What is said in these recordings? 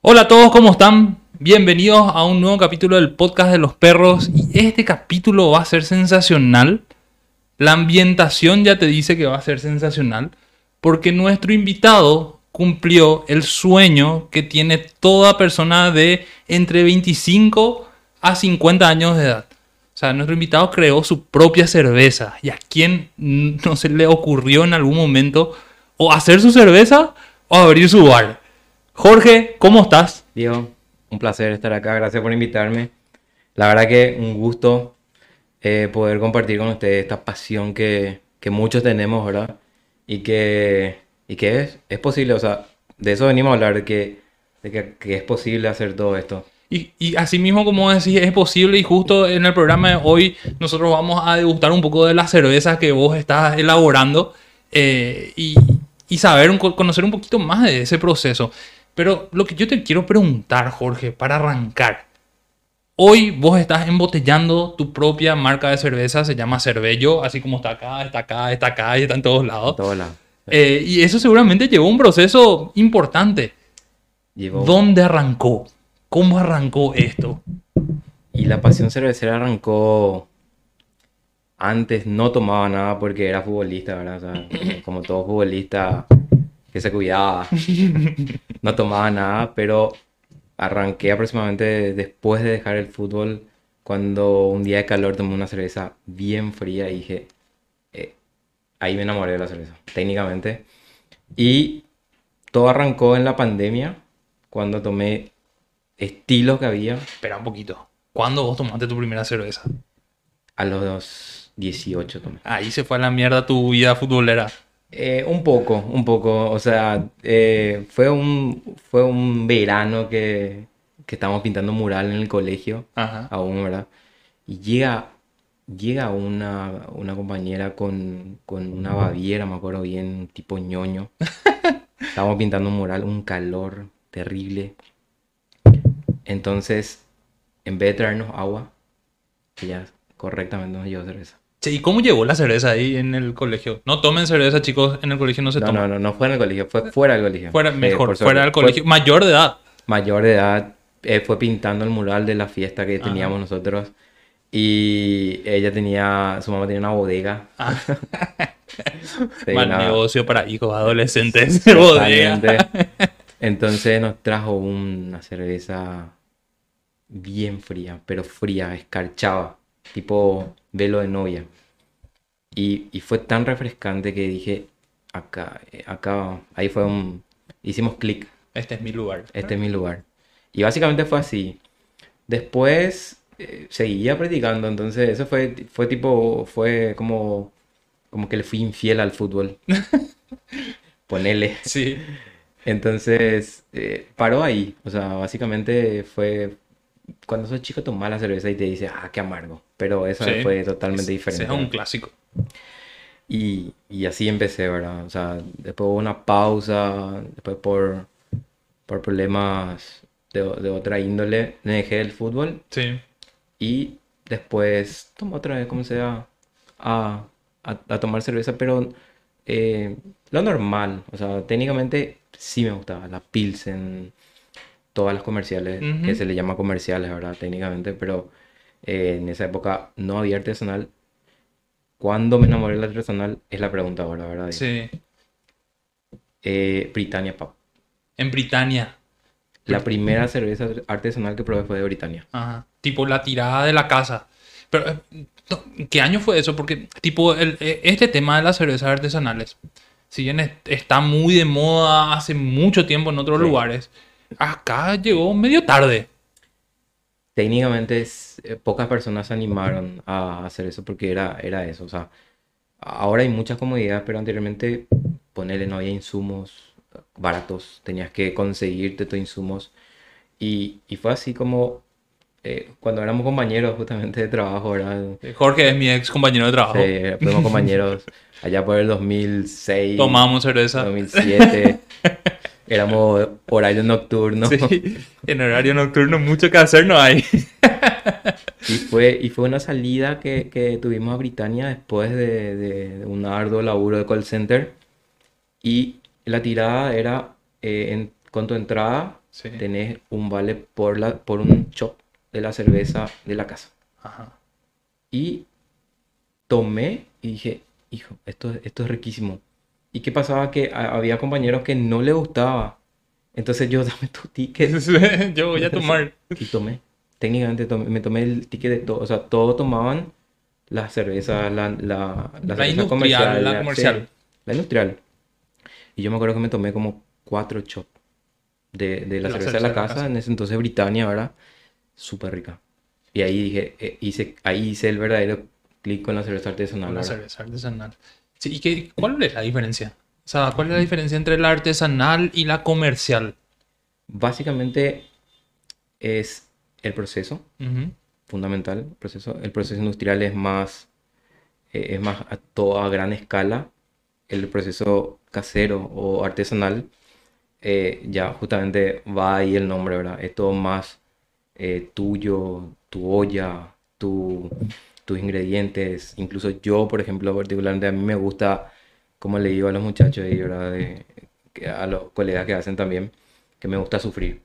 Hola a todos, ¿cómo están? Bienvenidos a un nuevo capítulo del podcast de los perros. Y este capítulo va a ser sensacional. La ambientación ya te dice que va a ser sensacional. Porque nuestro invitado cumplió el sueño que tiene toda persona de entre 25 a 50 años de edad. O sea, nuestro invitado creó su propia cerveza. ¿Y a quién no se le ocurrió en algún momento o hacer su cerveza o abrir su bar? Jorge, ¿cómo estás? Diego, un placer estar acá. Gracias por invitarme. La verdad que un gusto eh, poder compartir con ustedes esta pasión que, que muchos tenemos, ¿verdad? Y que, y que es, es posible, o sea, de eso venimos a hablar, de que, de que, que es posible hacer todo esto. Y, y así mismo como decís, es posible y justo en el programa de hoy nosotros vamos a degustar un poco de las cervezas que vos estás elaborando eh, y, y saber, conocer un poquito más de ese proceso. Pero lo que yo te quiero preguntar, Jorge, para arrancar. Hoy vos estás embotellando tu propia marca de cerveza, se llama Cervello, así como está acá, está acá, está acá y está en todos lados. Todo lado. Eh, y eso seguramente llevó un proceso importante. ¿Dónde arrancó? ¿Cómo arrancó esto? Y la pasión cervecera arrancó antes, no tomaba nada porque era futbolista, ¿verdad? O sea, como- como todo futbolista que se cuidaba, no tomaba nada, pero arranqué aproximadamente después de dejar el fútbol, cuando un día de calor tomé una cerveza bien fría y dije, eh, ahí me enamoré de la cerveza, técnicamente. Y todo arrancó en la pandemia, cuando tomé estilos que había Espera un poquito. ¿Cuándo vos tomaste tu primera cerveza? a los 18 tomé. Ahí se fue a la mierda tu vida futbolera. Eh, un poco, un poco. O sea, eh, fue un, fue un verano que, que estábamos pintando mural en el colegio, Ajá. aún, ¿verdad? Y llega, llega una, una compañera con, con una baviera, me acuerdo bien, tipo ñoño. Estábamos pintando un mural, un calor terrible. Entonces, en vez de traernos agua, ella correctamente nos llevó cerveza. Che, ¿y cómo llegó la cerveza ahí en el colegio? No tomen cerveza, chicos. En el colegio no se No, toma. no, no, no fue en el colegio, fue fuera del colegio. Fuera, Eh, mejor, fuera del Fue colegio. Mayor de edad. mayor de edad, eh, fue pintando el mural de la fiesta que teníamos nosotros. Y ella tenía, su mamá tenía una bodega. Ah. Sí, Mal una- negocio para hijos adolescentes. de bodega. Entonces nos trajo una cerveza bien fría, pero fría, escarchaba, tipo velo de novia. Y, y fue tan refrescante que dije, acá, eh, acá, ahí fue un, hicimos clic. Este es mi lugar. este es mi lugar. Y básicamente fue así. Después eh, seguía practicando, entonces eso fue, fue tipo, fue como, como que le fui infiel al fútbol. Ponele. Sí. Entonces eh, paró ahí. O sea, básicamente fue cuando sos chico tomás la cerveza y te dice, ah, qué amargo. Pero eso Sí. fue totalmente Ese diferente. es un clásico. Y, y así empecé, ¿verdad? O sea, después hubo una pausa, después por, por problemas de, de otra índole, me dejé el fútbol Sí. y después tomé otra vez, como sea, a, a, a tomar cerveza, pero eh, lo normal, o sea, técnicamente sí me gustaba, la Pilsen, todas las comerciales, que se le llama comerciales, ¿verdad? Técnicamente, pero eh, en esa época no había artesanal. ¿Cuándo me enamoré del artesanal? Es la pregunta ahora, ¿verdad? Sí. Eh, Britannia Pub. En Britania. La primera cerveza artesanal que probé fue de Britannia. Ajá. Tipo la tirada de la casa. Pero, eh, ¿qué año fue eso? Porque, tipo, el- eh, este tema de las cervezas artesanales, si bien es- está muy de moda hace mucho tiempo en otros Sí. lugares, acá llegó medio tarde. Técnicamente es- eh, pocas personas se animaron a hacer eso porque era, era eso. O sea, ahora hay muchas comodidades, pero anteriormente, ponele, no había insumos baratos. Tenías que conseguirte tus insumos. Y, y fue así como eh, cuando éramos compañeros justamente de trabajo, ¿verdad? Jorge es mi ex compañero de trabajo. Sí, fuimos compañeros allá por el 2006, Tomamos cerveza. 2007. Éramos horario nocturno. Sí, en horario nocturno mucho que hacer no hay. Y fue, y fue una salida que, que tuvimos a Britannia después de, de- de un arduo laburo de call center. Y la tirada era, eh, en, con tu entrada, Sí. tenés un vale por, la, por un shot de la cerveza de la casa. Ajá. Y tomé y dije, hijo, esto, esto es riquísimo. ¿Y qué pasaba? Que había compañeros que no le gustaba. Entonces yo, dame tu ticket. Yo voy a tomar. Y tomé. Técnicamente tomé- me tomé el ticket de todo. O sea, todos tomaban la cerveza, la, la, La cerveza industrial, la comercial. la industrial. Y yo me acuerdo que me tomé como cuatro shots de, de la, La cerveza de la casa, en ese entonces Britannia, ¿verdad? Súper rica. Y ahí dije, eh, hice, ahí hice el verdadero clic con la cerveza artesanal. Una ¿verdad? cerveza artesanal. Sí, ¿y qué, cuál es la diferencia? O sea, ¿cuál es la diferencia entre la artesanal y la comercial? Básicamente es el proceso. Fundamental el proceso. El proceso industrial es más, eh, es más a toda gran escala. El proceso casero o artesanal, eh, ya justamente va ahí el nombre, ¿verdad? Es todo más eh, tuyo, tu olla, tu, tus ingredientes. Incluso yo, por ejemplo, particularmente a mí me gusta, como le digo a los muchachos que a los colegas que hacen también, que me gusta sufrir.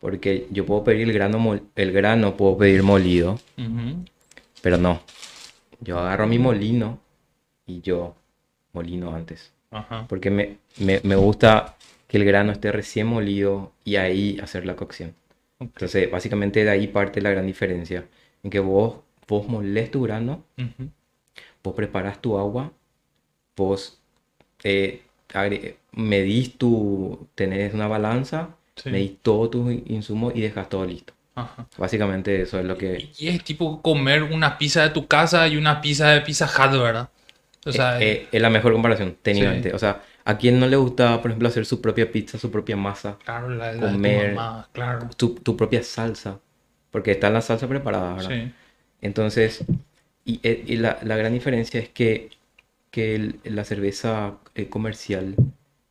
Porque yo puedo pedir el grano, el grano puedo pedir molido, Ujú. pero no. Yo agarro mi molino y yo molino antes. Ajá. Porque me, me, me gusta que el grano esté recién molido y ahí hacer la cocción. Ok. Entonces, básicamente de ahí parte la gran diferencia. En que vos, vos molés tu grano, vos preparas tu agua, vos eh, medís tu, tenés una balanza, Sí. medís todos tus insumos y dejas todo listo. Ajá. Básicamente eso es lo que... Y es tipo comer una pizza de tu casa y una pizza de Pizza Hut, ¿verdad? O sea, eh, eh, es la mejor comparación, técnicamente. Sí. O sea, ¿a quién no le gusta, por ejemplo, hacer su propia pizza, su propia masa, claro, la, la de tu comer- mamá, claro. tu, tu propia salsa? Porque está la salsa preparada, ¿verdad? Sí. Entonces, y, eh, y la, la gran diferencia es que, que el- la cerveza eh, comercial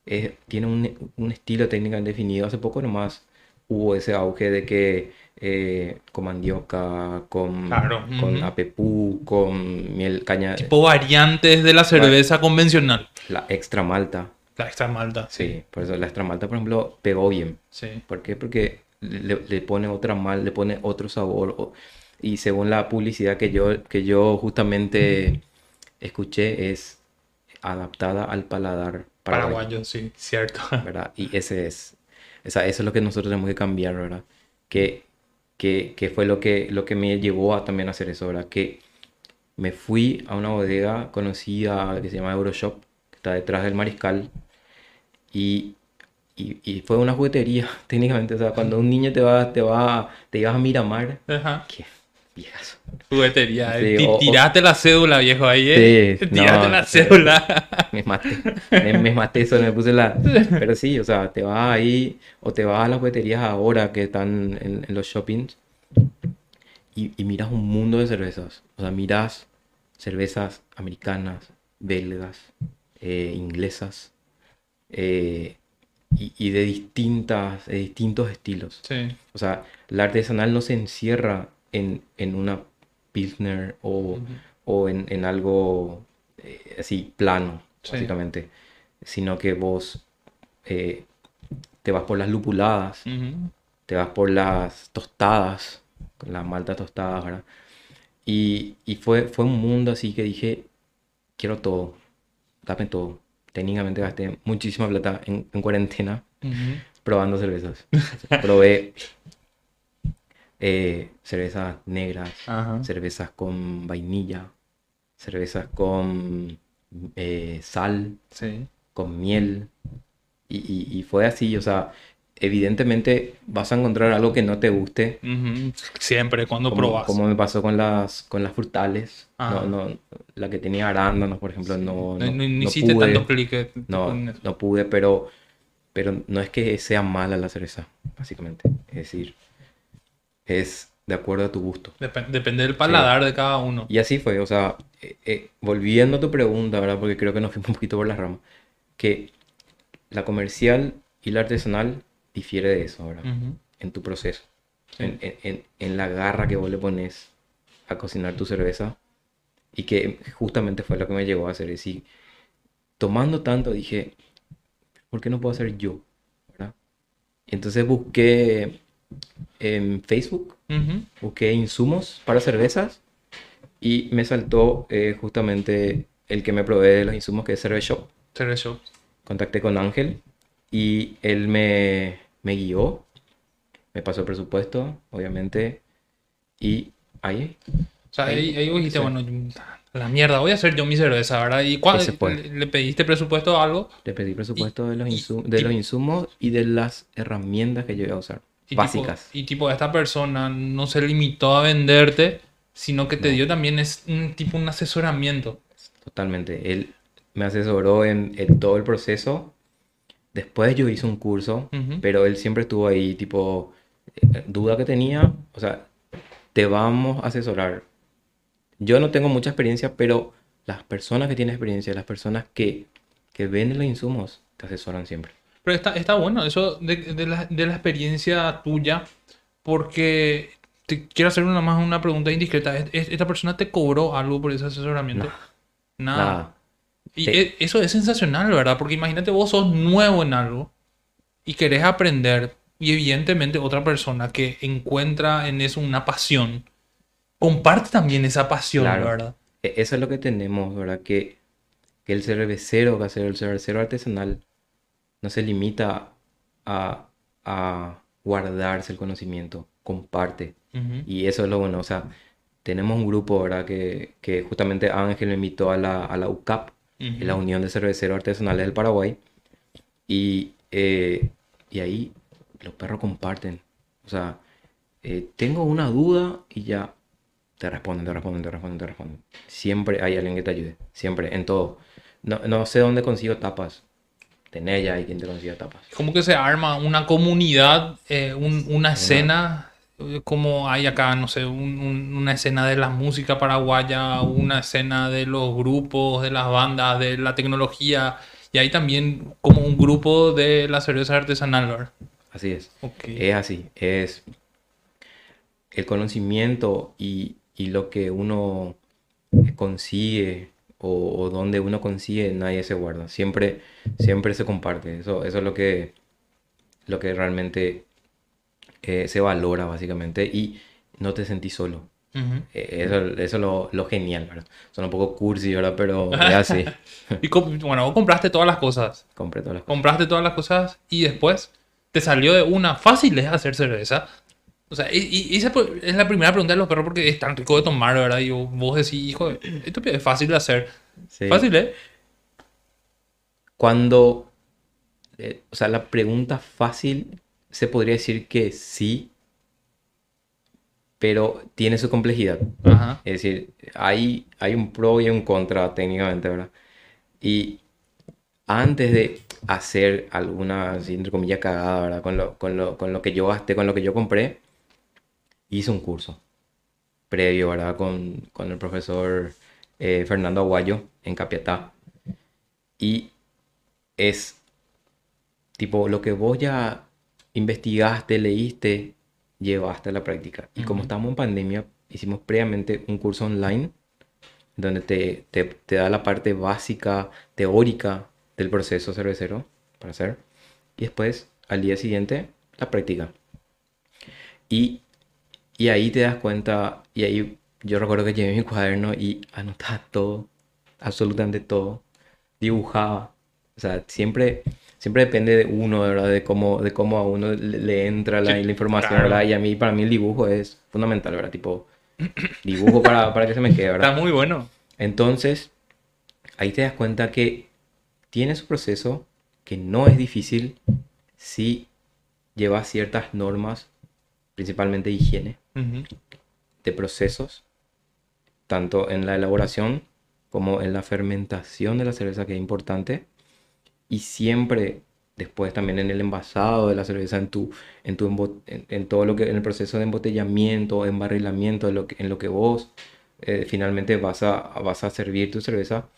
es- tiene un, un estilo técnicamente definido. Hace poco nomás hubo ese auge de que eh, con mandioca, con, Claro, con apepú, con miel, caña, Tipo variantes de la cerveza convencional. la extra malta. La extra malta. Sí, por eso la extra malta, por ejemplo, pegó bien. Sí. ¿Por qué? Porque le, le pone otra mal, le pone otro sabor. o- y según la publicidad que yo, que yo justamente escuché, es adaptada al paladar paraguayo, Paraguayo, sí, cierto. ¿verdad? Y ese es, esa- eso es lo que nosotros tenemos que cambiar, ¿verdad? Que, que, que fue lo que, lo que me llevó a también hacer eso, ¿verdad? Que me fui a una bodega conocida que se llama Euroshop, que está detrás del Mariscal, y, y, y fue una juguetería, técnicamente. O sea, cuando un niño te va, te va, te ibas a Miramar, Ajá. qué viejas. Juguetería. Sí, o- Tiraste la cédula, viejo, ahí, ¿eh? Sí, Tiraste no, la cédula. Me maté, me, me maté eso, me puse la... Pero sí, o sea, te vas ahí o te vas a las jugueterías ahora que están en, en los shoppings y, y miras un mundo de cervezas. O sea, miras cervezas americanas, belgas, eh, inglesas eh, y, y de distintas, de distintos estilos. Sí. O sea, la artesanal no se encierra en, en una Pilsner o, o en, en algo eh, así plano, Sí. básicamente, sino que vos eh, te vas por las lupuladas, Ujú. te vas por las tostadas, las maltas tostadas, ¿verdad? Y, y fue, fue un mundo así que dije, quiero todo, dame todo. Técnicamente gasté muchísima plata en, en cuarentena Ujú. probando cervezas. Probé eh, cervezas negras, Ajá. cervezas con vainilla, cervezas con eh, sal, Sí. con miel. Y, y- y fue así, o sea, evidentemente vas a encontrar algo que no te guste. Siempre cuando Como, probas. como me pasó con las, con las frutales. No, no, la que tenía arándanos, por ejemplo, no, No, no, no- no no hiciste pude. tanto clic No, no pude, pero, pero no es que sea mala la cerveza, básicamente. Es decir, es de acuerdo a tu gusto. Dep- depende del paladar de cada uno. Y así fue, o sea, eh, eh, volviendo a tu pregunta, ¿verdad? Porque creo que nos fuimos un poquito por las ramas, que la comercial y la artesanal difiere de eso, ¿verdad? En tu proceso, Sí. en, en- la garra que vos le pones a cocinar tu cerveza y que justamente fue lo que me llevó a hacer. Es decir, tomando tanto dije, ¿por qué no puedo hacer yo? ¿verdad? Entonces busqué en Facebook, Ujú. busqué insumos para cervezas y me saltó eh, justamente el que me provee de los insumos que es Cerve Shop. Cerveza Shop. Contacté con Ángel y él me, me guió, me pasó el presupuesto, obviamente, y ahí O sea, ahí, ahí vos dijiste, Sí. bueno, la mierda, voy a hacer yo mi cerveza, ¿verdad? ¿Y cuál, le, le pediste presupuesto a algo? le pedí presupuesto de, los y- insum- de y- los insumos y de las herramientas que yo iba a usar, Y básicas. Tipo, y tipo, esta persona no se limitó a venderte, sino que te No. dio también es un tipo un asesoramiento. Totalmente. Él me asesoró en, en todo el proceso. Después yo hice un curso, pero él siempre estuvo ahí, tipo, eh, duda que tenía, o sea, te vamos a asesorar. Yo no tengo mucha experiencia, pero las personas que tienen experiencia, las personas que, que venden los insumos, te asesoran siempre. Pero está, está bueno eso de, de la, de la experiencia tuya, porque te quiero hacer una más una pregunta indiscreta. ¿Es- es- ¿Esta persona te cobró algo por ese asesoramiento? Nada. Nada. Y Sí. e- eso es sensacional, ¿verdad? Porque imagínate vos sos nuevo en algo y querés aprender y evidentemente otra persona que encuentra en eso una pasión, comparte también esa pasión, Claro. ¿verdad? E- Eso es lo que tenemos, ¿verdad? Que, que el cervecero, casero, el cervecero artesanal, no se limita a, a guardarse el conocimiento, comparte. Y eso es lo bueno, o sea, tenemos un grupo, ¿verdad? Que, que justamente Ángel me invitó a la, a la UCAP, la Unión de Cerveceros Artesanales del Paraguay, y, eh, y ahí los perros comparten. O sea, eh, tengo una duda y ya te responden, te responden, te responden, te responden. Siempre hay alguien que te ayude, siempre, en todo. No, no sé dónde consigo tapas. Tener ya hay quien te consiga tapas. Como que se arma una comunidad, eh, un- una escena, eh, como hay acá, no sé, un- un- una escena de la música paraguaya, una escena de los grupos, de las bandas, de la tecnología, y hay también como un grupo de la cerveza artesanal, ¿verdad? Así es. Es así, es el conocimiento y, y lo que uno consigue o, o donde uno consigue, nadie se guarda. Siempre, siempre se comparte. Eso, eso es lo que, lo que realmente eh, se valora básicamente y no te sentís solo. Eh, Eso, eso es lo, lo genial, ¿verdad? Son un poco cursi, ¿verdad? Pero es así. Y bueno, vos compraste todas las cosas. Compré todas las cosas. Compraste todas las cosas y después te salió de una. Fácil es hacer cerveza. O sea, y, y esa po- es la primera pregunta de los perros porque es tan rico de tomar, ¿verdad? Y vos vos decís, hijo, esto es fácil de hacer. Sí. Fácil, ¿eh? Cuando, eh, o sea, la pregunta fácil se podría decir que sí, pero tiene su complejidad. Ajá. Es decir, hay, hay un pro y un contra técnicamente, ¿verdad? Y antes de hacer alguna, así, entre comillas, cagada, ¿verdad? Con lo, con lo, con lo que yo gasté, con lo que yo compré, hice un curso previo, ¿verdad? Con, con el profesor eh, Fernando Aguayo en Capiatá. Y es tipo lo que vos ya investigaste, leíste, llevaste a la práctica. Y como Ujú. estamos en pandemia, hicimos previamente un curso online donde te, te, te da la parte básica, teórica del proceso cervecero para hacer. Y después, al día siguiente, la práctica. Y, y ahí te das cuenta, y ahí yo recuerdo que llevé mi cuaderno y anotaba todo, absolutamente todo, dibujaba. O sea, siempre, siempre depende de uno, ¿verdad? De cómo, de cómo a uno le, le entra la, Sí, la información, claro. ¿verdad? Y a mí, para mí el dibujo es fundamental, ¿verdad? Tipo, dibujo para, para que se me quede, ¿verdad? Está muy bueno. Entonces, ahí te das cuenta que tiene su proceso, que no es difícil si llevas ciertas normas, principalmente de higiene, De procesos, tanto en la elaboración como en la fermentación de la cerveza, que es importante, y siempre después también en el envasado de la cerveza, en tu, en tu en, en todo lo que, en el proceso de embotellamiento, embarrilamiento, en lo que, en lo que vos eh, finalmente vas a, vas a servir tu cerveza,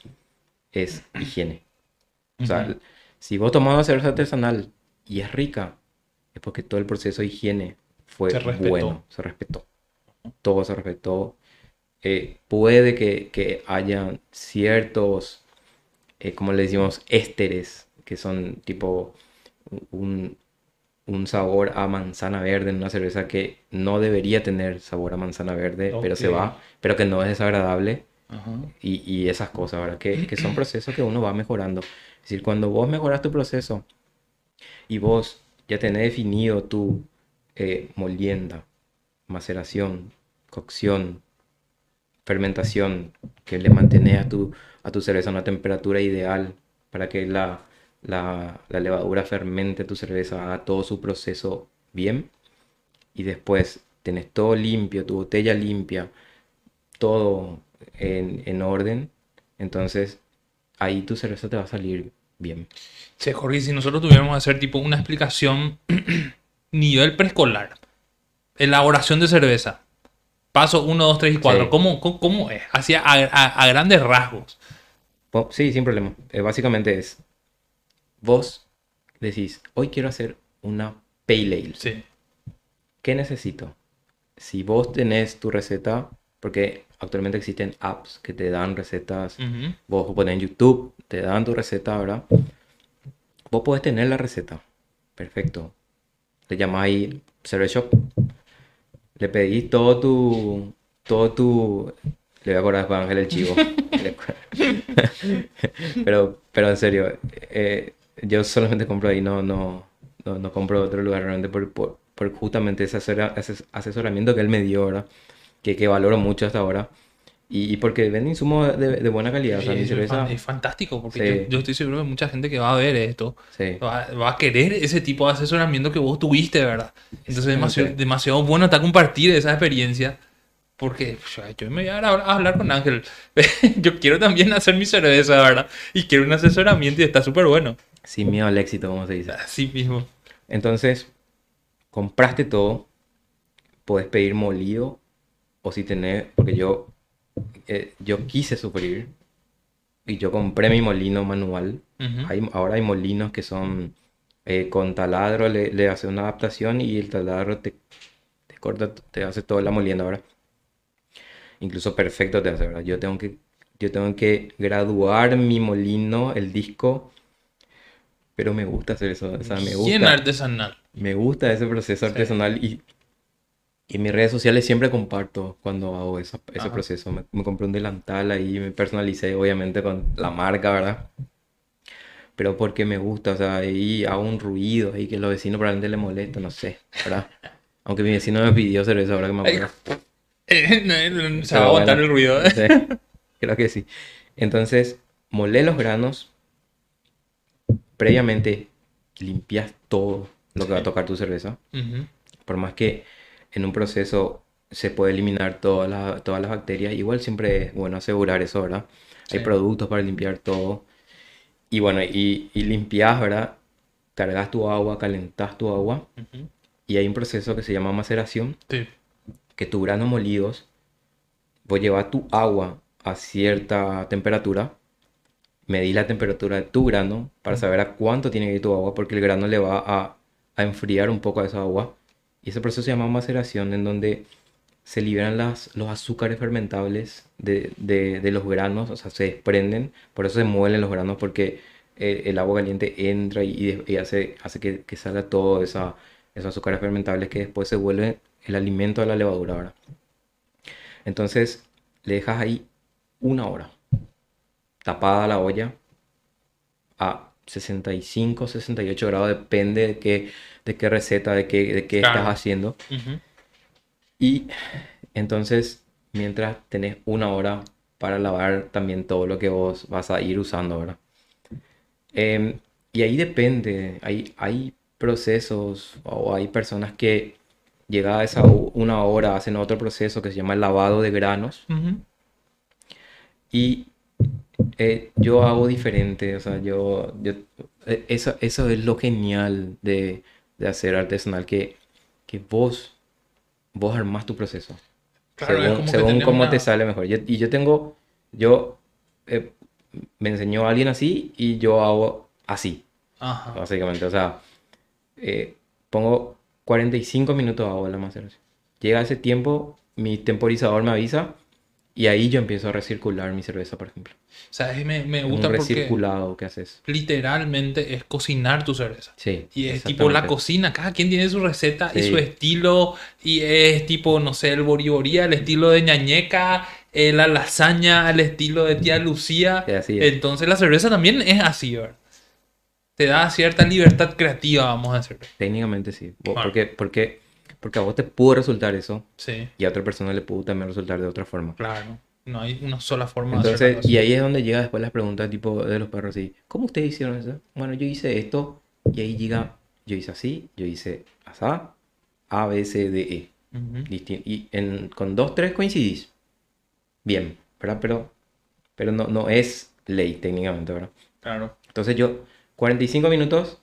es higiene. O sea, si vos tomás una cerveza artesanal y es rica, es porque todo el proceso de higiene fue Se bueno, se respetó. Todo se respetó. Eh, puede que, que hayan ciertos, eh, como le decimos, ésteres que son tipo un, un sabor a manzana verde en una cerveza que no debería tener sabor a manzana verde, pero se va, pero que no es desagradable Ajá. y, y esas cosas, ¿verdad? Que, que son procesos que uno va mejorando. Es decir, cuando vos mejoras tu proceso y vos ya tenés definido tu eh, molienda, maceración, cocción, fermentación, que le mantenés a tu, a tu cerveza a una temperatura ideal para que la, la, levadura fermente tu cerveza, haga todo su proceso bien. Y después tenés todo limpio, tu botella limpia, todo en, en orden. Entonces ahí tu cerveza te va a salir bien. Sí, Jorge, si nosotros tuviéramos que hacer tipo una explicación nivel preescolar, elaboración de cerveza, paso 1, 2, 3 y 4, Sí. ¿cómo, cómo, cómo es? Hacia a, a- a grandes rasgos. Sí, sin problema. Eh, básicamente es, vos decís, hoy quiero hacer una pale ale. Sí. ¿Qué necesito? Si vos tenés tu receta, porque actualmente existen apps que te dan recetas, vos pones en YouTube, te dan tu receta, ¿verdad? Vos podés tener la receta. Perfecto. Le llamás ahí Shop. Le pedís todo tu. Todo tu. Le voy a acordar después a Ángel el chivo. Pero, pero en serio, eh, yo solamente compro ahí, no, no, no, no compro otro lugar realmente por, por, por justamente ese asesoramiento que él me dio, ¿verdad? Que, que valoro mucho hasta ahora. Y, y porque vende insumos de, de buena calidad. O sea, mi cerveza. es fantástico, porque Sí. yo, yo estoy seguro que mucha gente que va a ver esto Sí. va, va a querer ese tipo de asesoramiento que vos tuviste, ¿verdad? Entonces es demasiado, demasiado bueno estar compartir esa experiencia. Porque yo, yo me voy a, hablar- a hablar con Ángel. yo quiero también hacer mi cerveza, ¿verdad? Y quiero un asesoramiento y está súper bueno. Sin miedo al éxito, como se dice. Así mismo. Entonces, compraste todo, puedes pedir molido, o si tenés, porque yo, eh, yo quise sufrir, y yo compré mi molino manual. Hay- ahora hay molinos que son eh, con taladro, le, le hace una adaptación y el taladro te, te corta, te hace toda la molienda ahora. Incluso perfecto te hace, ¿verdad? Yo tengo que, yo tengo que graduar mi molino, el disco, pero me gusta hacer eso, o sea, me Bien gusta. artesanal. Me gusta ese proceso artesanal y, y en mis redes sociales siempre comparto cuando hago eso- ese Ajá. proceso. Me, me compré un delantal ahí, me personalicé obviamente con la marca, ¿verdad? Pero porque me gusta, o sea, ahí hago un ruido ahí que a los vecinos probablemente les molesta, no sé, ¿verdad? Aunque mi vecino me pidió cerveza ahora que me acuerdo. Eh, no, no, se va a aguantar bueno, el ruido. no sé, creo que sí. Entonces, molé los granos. Previamente limpias todo lo que va a tocar tu cerveza. Por más que en un proceso se puede eliminar todas las, todas las bacterias, igual siempre es bueno asegurar eso, ¿verdad? Hay Sí. productos para limpiar todo. Y bueno, y, y limpias, ¿verdad? Cargas tu agua, calentas tu agua. Y hay un proceso que se llama maceración, Sí. que tus granos molidos, vos llevas tu agua a cierta temperatura, medís la temperatura de tu grano para saber a cuánto tiene que ir tu agua, porque el grano le va a, a enfriar un poco a esa agua. Ese proceso se llama maceración, en donde se liberan las, los azúcares fermentables de, de- los granos, o sea, se desprenden, por eso se muelen los granos, porque eh, el agua caliente entra y, y hace, hace que, que salga todo esa, esos azúcares fermentables que después se vuelven el alimento de la levadura, ¿verdad? Entonces, le dejas ahí una hora, tapada la olla, a 65, 68 grados, depende de qué, de qué receta, de qué, de qué Claro. estás haciendo. Ujú. Y entonces, mientras tenés una hora para lavar también todo lo que vos vas a ir usando ahora. Em, y ahí depende, hay, hay procesos o hay personas que llegada esa u- una hora hacen otro proceso que se llama lavado de granos Ujú. y eh, yo hago diferente, o sea, yo, yo eh, eso, eso es lo genial de, de hacer artesanal, que, que vos, vos armás tu proceso. Claro, es según como que según cómo una- te sale mejor. Yo- y yo tengo, yo, eh, me enseñó a alguien así y yo hago así, Ajá. básicamente. O sea, eh, pongo 45 minutos hago la maceración. Llega ese tiempo, mi temporizador me avisa Y ahí yo empiezo a recircular mi cerveza, por ejemplo. ¿Sabes? Me, me Es un gusta porque recirculado que haces. literalmente es cocinar tu cerveza. Sí. Y es tipo la cocina, cada quien tiene su receta y Sí. su estilo, y es tipo, no sé, el boriborí, el estilo de ñañeca, eh, la lasaña, el estilo de tía Lucía. Sí, así es. Entonces la cerveza también es así, ¿verdad? Te da cierta libertad creativa, vamos a decirlo. Técnicamente sí. Claro. Porque, porque, porque a vos te pudo resultar eso Sí, y a otra persona le pudo también resultar de otra forma. claro. No hay una sola forma de hacerlo Entonces, y ahí es donde llega después las preguntas tipo de los perros así. ¿Cómo ustedes hicieron eso? Bueno, yo hice esto y ahí llega, yo hice así, yo hice asá, A, B, C, D, E. Ujú. Disti- Y en, con dos, tres coincidís. Bien, ¿verdad? Pero, pero no, no es ley técnicamente, ¿verdad? Claro. Entonces yo, 45 minutos,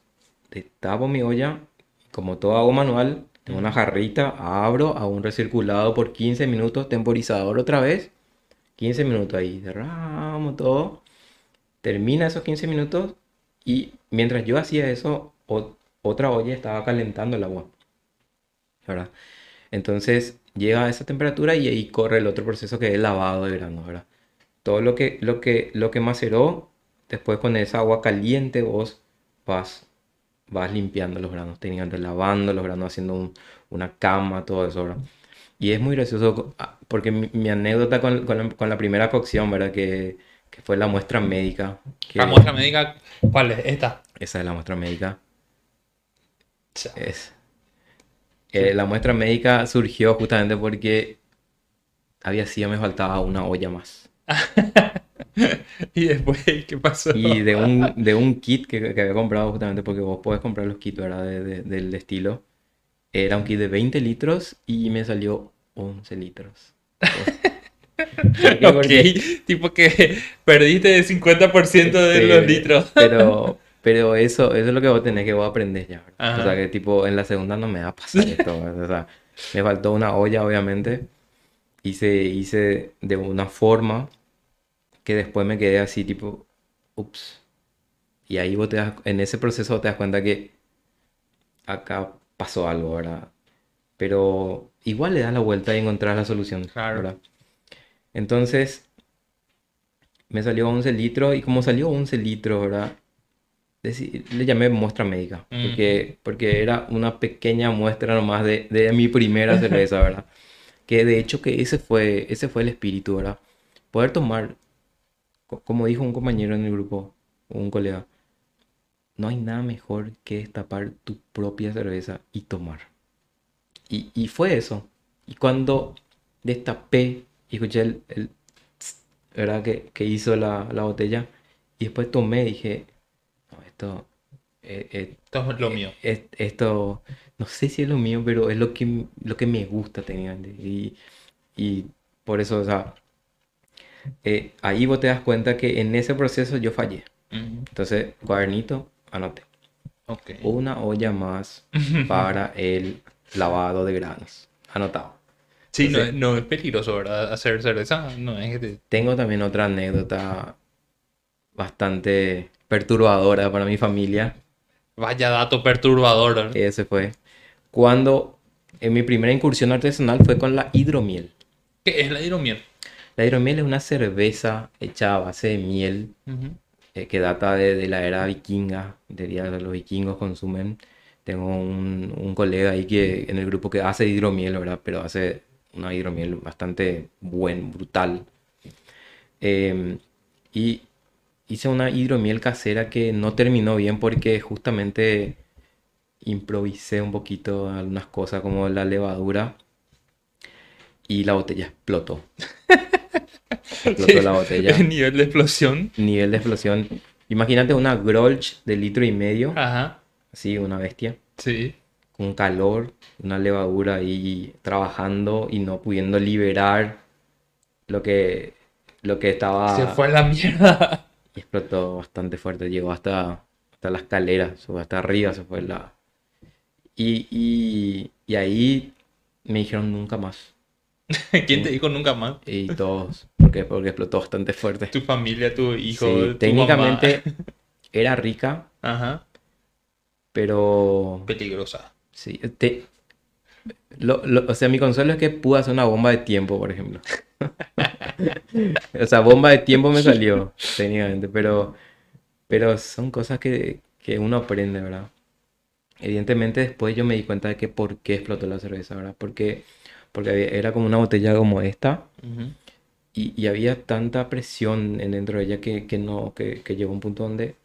destapo mi olla, y como todo hago manual, tengo una jarrita, abro, hago un recirculado por 15 minutos, temporizador otra vez, 15 minutos ahí, cerramos todo, termina esos 15 minutos y mientras yo hacía eso, otra olla estaba calentando el agua, ¿verdad? Entonces llega a esa temperatura y ahí corre el otro proceso que es lavado de granos, ¿verdad? Todo lo que, lo que, lo que maceró, después con esa agua caliente vos vas, vas limpiando los granos, técnicamente lavando los granos, haciendo un- una cama, todo eso, ¿verdad? Y es muy gracioso ah, porque mi, mi anécdota con, con la, con la primera cocción, ¿verdad? Que, que fue la muestra médica. que- La muestra médica, ¿cuál es? Esta. Esa es la muestra médica. Es. Eh, la muestra médica surgió justamente porque había sido, me faltaba una olla más. Y después, ¿qué pasó? Y de un, de un kit que, que había comprado justamente porque vos podés comprar los kits, ¿verdad? De- de- del estilo. Era un kit de 20 litros y me salió 11 litros. Ok, tipo que perdiste el 50% de los litros. Pero, pero eso, eso es lo que vos tenés que vos aprendés ya. O sea que tipo en la segunda no me va a pasar esto. ¿verdad? O sea, me faltó una olla, obviamente. Hice, hice de una forma que después me quedé así tipo, ups. Y ahí vos te das, en ese proceso te das cuenta que acá pasó algo, ¿verdad? Pero igual le das la vuelta y encontrás la solución, Claro. ¿verdad? Entonces, me salió 11 litros y como salió 11 litros, ¿verdad? Le llamé muestra médica, Mm. porque, porque era una pequeña muestra nomás de, de mi primera cerveza, ¿verdad? Que de hecho que ese fue, ese fue el espíritu, ¿verdad? Poder tomar, como dijo un compañero en el grupo, un colega, no hay nada mejor que destapar tu propia cerveza y tomar. Y, y fue eso. Y cuando destapé y escuché el, el tss, ¿verdad? Que, que hizo la, la botella, y después tomé y dije, no, esto, eh, eh, Esto es lo mío. es- esto, no sé si es lo mío, pero es lo que, lo que me gusta técnicamente. Y, y por eso, o sea, eh, ahí vos te das cuenta que en ese proceso yo fallé. Entonces, cuadernito, anoté. Ok. Una olla más para el lavado de granos. Anotado. Sí, no, Entonces- es- no es peligroso, ¿verdad? Hacer cerveza no es que te... Tengo también otra anécdota bastante perturbadora para mi familia. Vaya dato perturbador. ¿verdad? Ese fue cuando en mi primera incursión artesanal fue con la hidromiel. ¿Qué es la hidromiel? La hidromiel es una cerveza hecha a base de miel Ujú. eh, que data de, de la era vikinga, diría que los vikingos consumen. Tengo un, un colega ahí que en el grupo que hace hidromiel, ¿verdad? Pero hace una hidromiel bastante buen, brutal. Em, y hice una hidromiel casera que no terminó bien porque justamente improvisé un poquito algunas cosas como la levadura y la botella explotó. Explotó la botella El nivel de explosión. nivel de explosión. Imagínate una Grolsch de litro y medio, Ajá. así, una bestia, Sí. con calor, una levadura ahí trabajando y no pudiendo liberar lo que, lo que estaba. Se fue a la mierda. Y explotó bastante fuerte, llegó hasta, hasta la escalera, se fue hasta arriba, se fue la. Y, y, y ahí me dijeron nunca más. ¿Quién te dijo nunca más? Y todos, porque, porque explotó bastante fuerte. Tu familia, tu hijo, Sí, tu técnicamente era rica, mamá. Ajá. pero Peligrosa. Sí, te- lo- lo- o sea, mi consuelo es que pude hacer una bomba de tiempo, por ejemplo. o sea, bomba de tiempo me salió, técnicamente, pero, pero son cosas que, que uno aprende, ¿verdad? Evidentemente después yo me di cuenta de que por qué explotó la cerveza, ¿verdad? Porque, porque era como una botella como esta y, y había tanta presión en dentro de ella que, que no, que, que llegó un punto donde,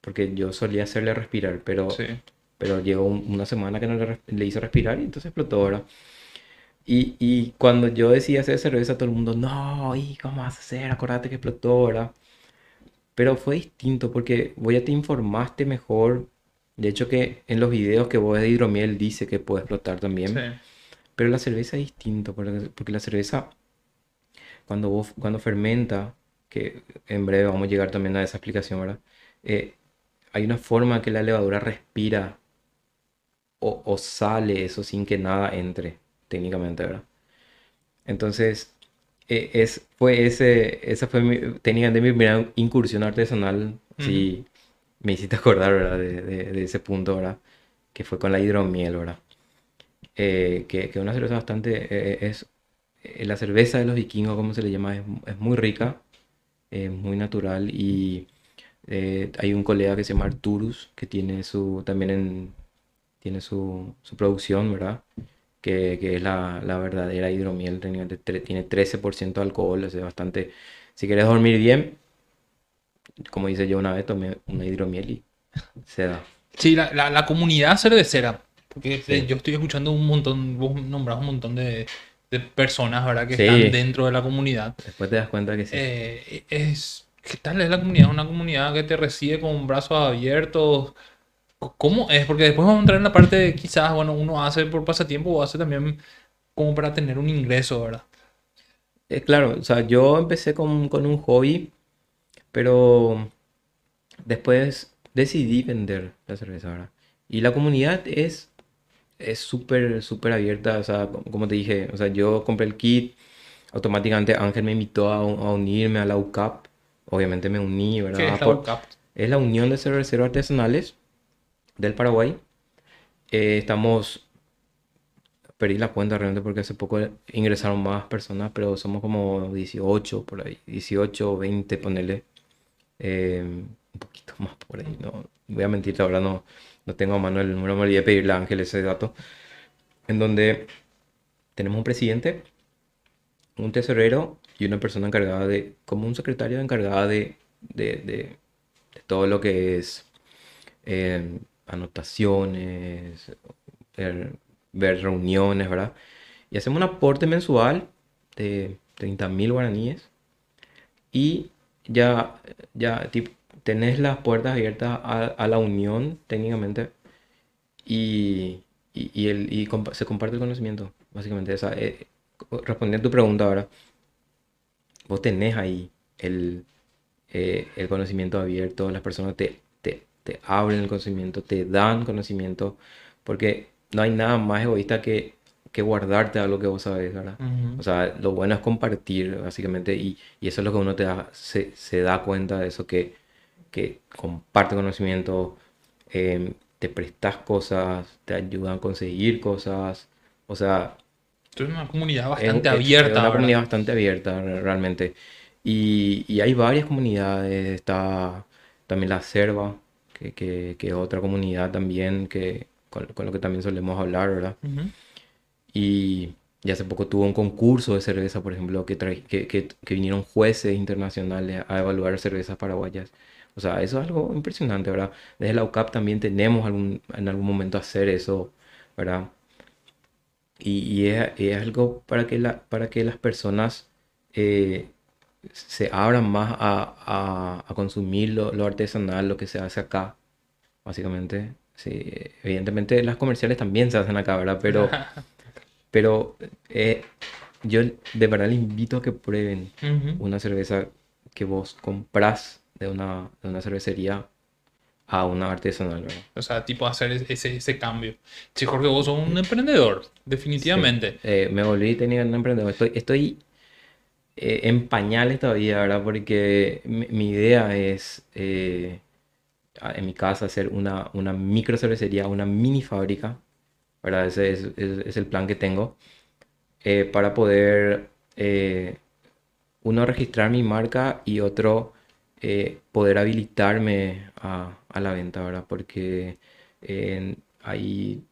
porque yo solía hacerle respirar, pero, Sí. pero llegó un- una semana que no le, hice respirar y entonces explotó, ¿verdad? Y, y cuando yo decía hacer cerveza, todo el mundo, no, ¿y cómo vas a hacer? Acordate que explotó, ¿verdad? Pero fue distinto porque vos ya te informaste mejor. De hecho que en los videos que vos de hidromiel dice que puede explotar también. Sí. Pero la cerveza es distinto, porque, la cerveza, cuando vos, cuando fermenta, que en breve vamos a llegar también a esa explicación, ¿verdad? Eh, hay una forma que la levadura respira o, o sale eso sin que nada entre, técnicamente, ¿verdad? Entonces, eh, es, fue ese, esa fue mi, técnicamente mi primera incursión artesanal, si me hiciste acordar, ¿verdad? De, de- de ese punto, ¿verdad? Que fue con la hidromiel, ¿verdad? Eh, que, que una cerveza bastante, eh, es, eh, la cerveza de los vikingos, como se le llama, es, es muy rica, es muy natural y hay un colega que se llama Arturus, que tiene su, también en, tiene su, su producción, ¿verdad? Que, que es la, la verdadera hidromiel, tre- tiene 13% de alcohol, es bastante... Si quieres dormir bien, como dice yo una vez, tomé una hidromiel y se da. Sí, la, la, la comunidad cervecera. Porque Sí. eh, yo estoy escuchando un montón, vos nombrás un montón de, de personas, ¿verdad? Que Sí. están dentro de la comunidad. Después te das cuenta que sí. Eh, es, ¿qué tal es la comunidad? Una comunidad que te recibe con brazos abiertos. ¿Cómo es? Porque después vamos a entrar en la parte de quizás, bueno, uno hace por pasatiempo o hace también como para tener un ingreso, ¿verdad? Eh, claro, o sea, yo empecé con, con un hobby, pero después decidí vender la cerveza, ¿verdad? Y la comunidad es es súper, súper abierta, o sea, co- como te dije, o sea, yo compré el kit, automáticamente Ángel me invitó a, a unirme a la UCAP, obviamente me uní, ¿verdad? ¿Qué es la UCAP? es la Unión de Cerveceros Artesanales del Paraguay. Eh, estamos, perdí la cuenta realmente porque hace poco ingresaron más personas, pero somos como 18 por ahí, 18 o 20, ponele. Eh, un poquito más por ahí, no voy a mentirte, ahora no, no tengo a mano el número, me olvidé pedirle a Ángel ese dato. En donde tenemos un presidente, un tesorero y una persona encargada de, como un secretario encargada de, de, de- de todo lo que es eh, anotaciones, ver, reuniones, ¿verdad? Y hacemos un aporte mensual de 30 mil guaraníes y ya, ya tip- tenés las puertas abiertas a, a la unión técnicamente y, y, y el, y compa- se comparte el conocimiento, básicamente. Eh, respondiendo a tu pregunta ahora, vos tenés ahí el, eh, el conocimiento abierto, las personas te, te, te abren el conocimiento, te dan conocimiento, porque no hay nada más egoísta que, que guardarte algo que vos sabes, ¿verdad? O sea, lo bueno es compartir, básicamente, y, y eso es lo que uno te da, se, se da cuenta de eso, que, que comparte conocimiento, em, te prestas cosas, te ayudan a conseguir cosas, o sea, es una comunidad bastante es- abierta, Es una ¿verdad? comunidad bastante abierta re- realmente. Y, y hay varias comunidades. Está también la Serva, que, que, que es otra comunidad también que, con, con lo que también solemos hablar, ¿verdad? Ujú. Y, y hace poco tuvo un concurso de cerveza, por ejemplo, que, que, que, que vinieron jueces internacionales a evaluar cervezas paraguayas. O sea, eso es algo impresionante, ¿verdad? Desde la UCAP también tenemos algún, en algún momento hacer eso, ¿verdad? Y, y es, es algo para que, la, para que las personas eh, se abran más a, a- a consumir lo, lo artesanal, lo que se hace acá, básicamente. Sí, evidentemente las comerciales también se hacen acá, ¿verdad? Pero, pero eh, yo de verdad les invito a que prueben una cerveza que vos comprás de una, de una cervecería a una artesanal, ¿verdad? O sea, tipo hacer es- ese, ese cambio. Sí, Jorge, vos sos un emprendedor, definitivamente. Sí. Eh, me volví tenía un emprendedor. Estoy, estoy eh, en pañales todavía, ¿verdad? Porque mi, mi idea es eh, en mi casa hacer una, una micro cervecería, una mini fábrica, ¿verdad? Ese es, es- es el plan que tengo para poder uno registrar mi marca y otro eh, poder habilitarme a, a la venta, ¿verdad? Porque eh, hay,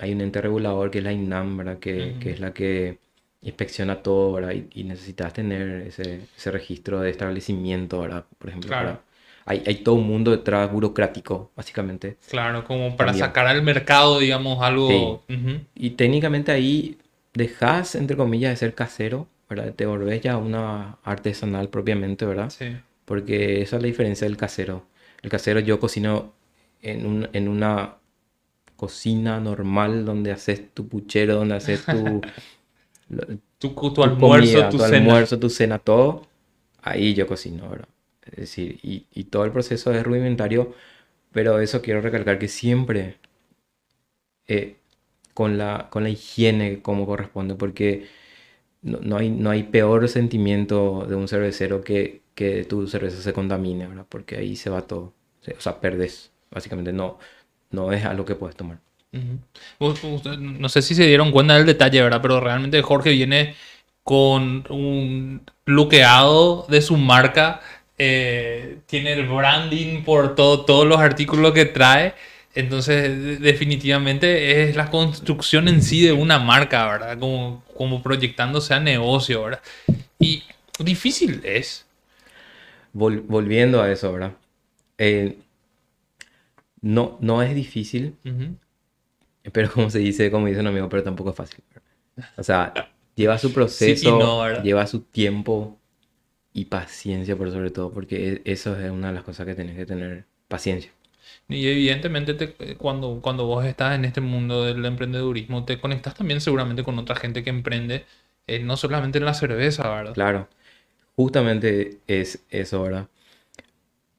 hay un ente regulador que es la INAM, ¿verdad? Que, que es la que inspecciona todo, ¿verdad? Y, y necesitas tener ese, ese registro de establecimiento, ¿verdad? Por ejemplo, Claro. hay, hay todo un mundo detrás burocrático, básicamente. Claro, como para También. sacar al mercado, digamos, algo. Y técnicamente ahí dejas, entre comillas, de ser casero, ¿verdad? Te volvés ya una artesanal propiamente, ¿verdad? Sí. Porque esa es la diferencia del casero. El casero yo cocino en, un- en una cocina normal donde haces tu puchero, donde haces tu, Tu, tu tu almuerzo, comida, tu, tu cena. almuerzo, tu cena, todo. Ahí yo cocino, ¿verdad? Es decir, y, y todo el proceso es rudimentario, pero eso quiero recalcar que siempre eh, con la, con la higiene como corresponde, porque no, no hay, no hay peor sentimiento de un cervecero que, que tu cerveza se contamine, ¿verdad? Porque ahí se va todo. O sea, perdes. Básicamente no, no es algo que puedes tomar. Vos- vos- No sé si se dieron cuenta del detalle, ¿verdad? Pero realmente Jorge viene con un bloqueado de su marca. eh, tiene el branding por todo, todos los artículos que trae. Entonces, de- definitivamente es la construcción en sí de una marca, ¿verdad? Como, como proyectándose a negocio, ¿verdad? Y difícil es. Vol- volviendo a eso, ¿verdad? Eh, no, no es difícil, Ujú. pero como se dice, como dice un amigo, pero tampoco es fácil. ¿verdad? O sea, lleva su proceso, no, ¿verdad? lleva su tiempo y paciencia por sobre todo, porque e- eso es una de las cosas que tienes que tener, paciencia. Y evidentemente te- cuando, cuando vos estás en este mundo del emprendedurismo, te conectas también seguramente con otra gente que emprende, eh, no solamente en la cerveza, ¿verdad? Claro, justamente es eso, ¿verdad?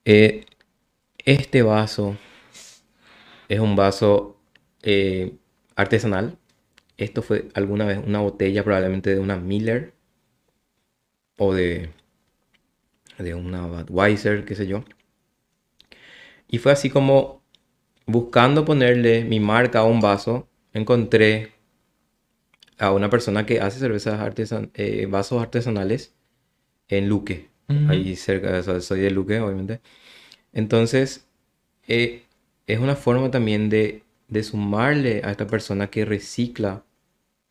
Eh, este vaso es un vaso eh, artesanal. Esto fue alguna vez una botella probablemente de una Miller o de, de una Budweiser, qué sé yo. Y fue así como buscando ponerle mi marca a un vaso, encontré a una persona que hace cervezas artesan eh, vasos artesanales en Luque, Ujú. ahí cerca, o sea, soy de Luque, obviamente. Entonces, eh, es una forma también de, de sumarle a esta persona que recicla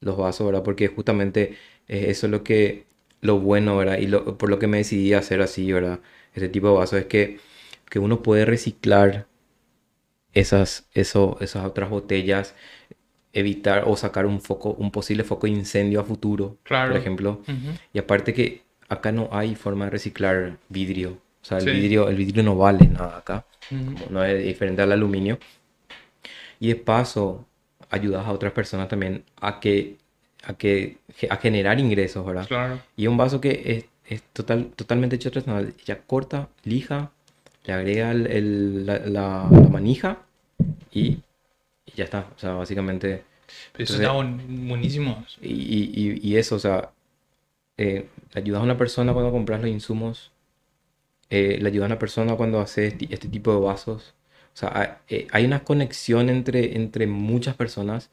los vasos, ¿verdad? Porque justamente eh, eso es lo que, lo bueno, ¿verdad? Y lo- por lo que me decidí hacer así, ¿verdad? Este tipo de vasos es que, que uno puede reciclar esas, eso, esas otras botellas, evitar o sacar un foco, un posible foco de incendio a futuro, Claro. por ejemplo. Y aparte que acá no hay forma de reciclar vidrio. O sea, el Sí. vidrio, el vidrio no vale nada acá. Ujú. No es diferente al aluminio. Y de paso, ayudas a otras personas también a que, a que, a generar ingresos, ¿verdad? Claro. Y un vaso que es, es total, totalmente hecho artesanal. Ella corta, lija, le agrega el- el- la, la- la manija y, y ya está. O sea, básicamente... Pero eso Entonces- está buen- buenísimo. Y- y- y eso, o sea, eh, ayudas a una persona cuando compras los insumos, eh, le ayudas a una persona cuando hace este, tipo de vasos. O sea, hay, eh, hay una conexión entre, entre muchas personas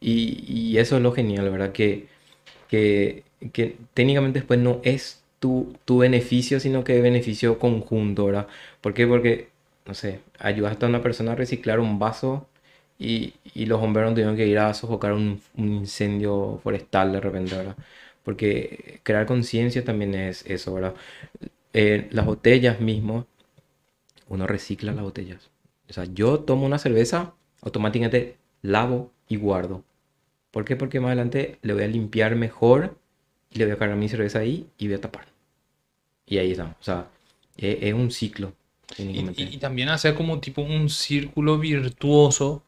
y, eso es lo genial, ¿verdad? Que, que, que técnicamente después no es tu, tu beneficio, sino que es beneficio conjunto, ¿verdad? ¿Por qué? Porque, no sé, ayudaste a una persona a reciclar un vaso y, y los bomberos tuvieron que ir a sofocar un, un incendio forestal de repente, ¿verdad? Porque crear conciencia también es eso, ¿verdad? Eh, las botellas mismo, uno recicla las botellas. O sea, yo tomo una cerveza, automáticamente lavo y guardo. ¿Por qué? Porque más adelante le voy a limpiar mejor y le voy a cargar mi cerveza ahí y voy a tapar. Y ahí está. O sea, es, es un ciclo. Y, y- y también hacer como tipo un círculo virtuoso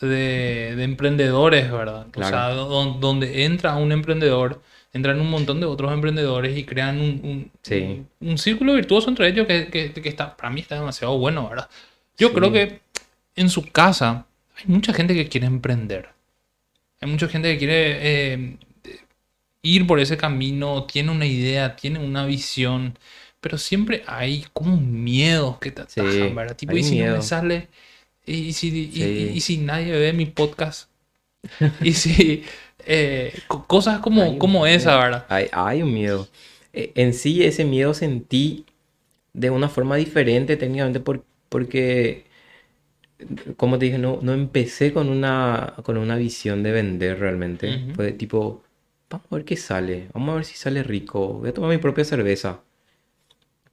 de, de emprendedores, ¿verdad? O sea, Claro. do- donde entra un emprendedor, entran un montón de otros emprendedores y crean un, un, Sí. un- un círculo virtuoso entre ellos que, que- que está, para mí está demasiado bueno, ¿verdad? Yo Sí. creo que en su casa hay mucha gente que quiere emprender. Hay mucha gente que quiere eh, ir por ese camino, tiene una idea, tiene una visión, pero siempre hay como miedos que te Sí, atajan, ¿verdad? Tipo, ¿y si no me miedo. sale? ¿Y si, y- Sí. y- y si nadie ve mi podcast? ¿Y si eh, co- cosas como, un como esa. ¿verdad? Hay, hay un miedo. eh, en sí ese miedo sentí de una forma diferente técnicamente por- porque, como te dije, no, no empecé con una, con una visión de vender realmente. Fue tipo, vamos a ver qué sale, vamos a ver si sale rico, voy a tomar mi propia cerveza.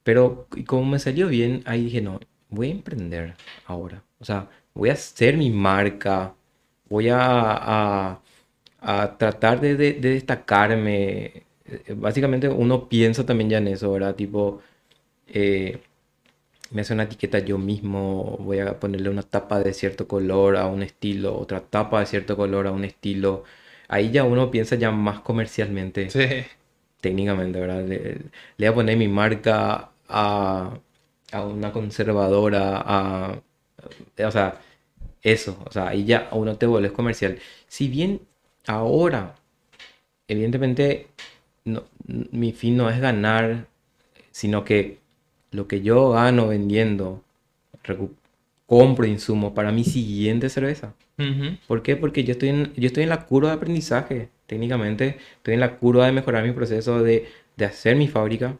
Pero como me salió bien, ahí dije, no, voy a emprender ahora. O sea, voy a hacer mi marca, voy a, a- a tratar de, de- de destacarme. Eh, Básicamente uno piensa también ya en eso, ¿verdad? Tipo, eh, me hace una etiqueta yo mismo, voy a ponerle una tapa de cierto color a un estilo, otra tapa de cierto color a un estilo. Ahí ya uno piensa ya más comercialmente Sí. técnicamente, ¿verdad? Le, le voy a poner mi marca a, a una conservadora, a, o sea, eso, o sea, ahí ya uno te vuelves comercial. Si bien ahora, evidentemente, no- mi fin no es ganar, sino que lo que yo gano vendiendo, compro insumos para mi siguiente cerveza. ¿Por qué? Porque yo estoy en, yo estoy en la curva de aprendizaje, técnicamente. Estoy en la curva de mejorar mi proceso de, de hacer mi fábrica.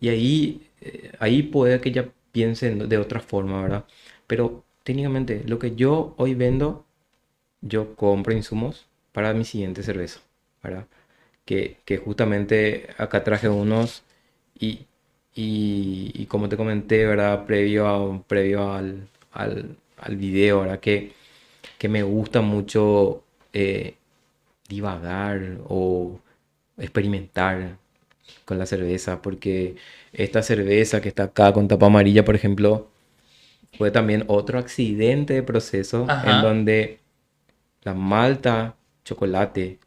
Y ahí, eh, ahí puede que ya piensen de otra forma, ¿verdad? Pero técnicamente, lo que yo hoy vendo, yo compro insumos para mi siguiente cerveza, ¿verdad? Que, que justamente acá traje unos y, y, y como te comenté, ¿verdad? Previo, a, previo al, al, al video, ¿verdad? Que, que me gusta mucho eh, divagar o experimentar con la cerveza, porque esta cerveza que está acá con tapa amarilla, por ejemplo, fue también otro accidente de proceso Ajá. en donde la malta, chocolate,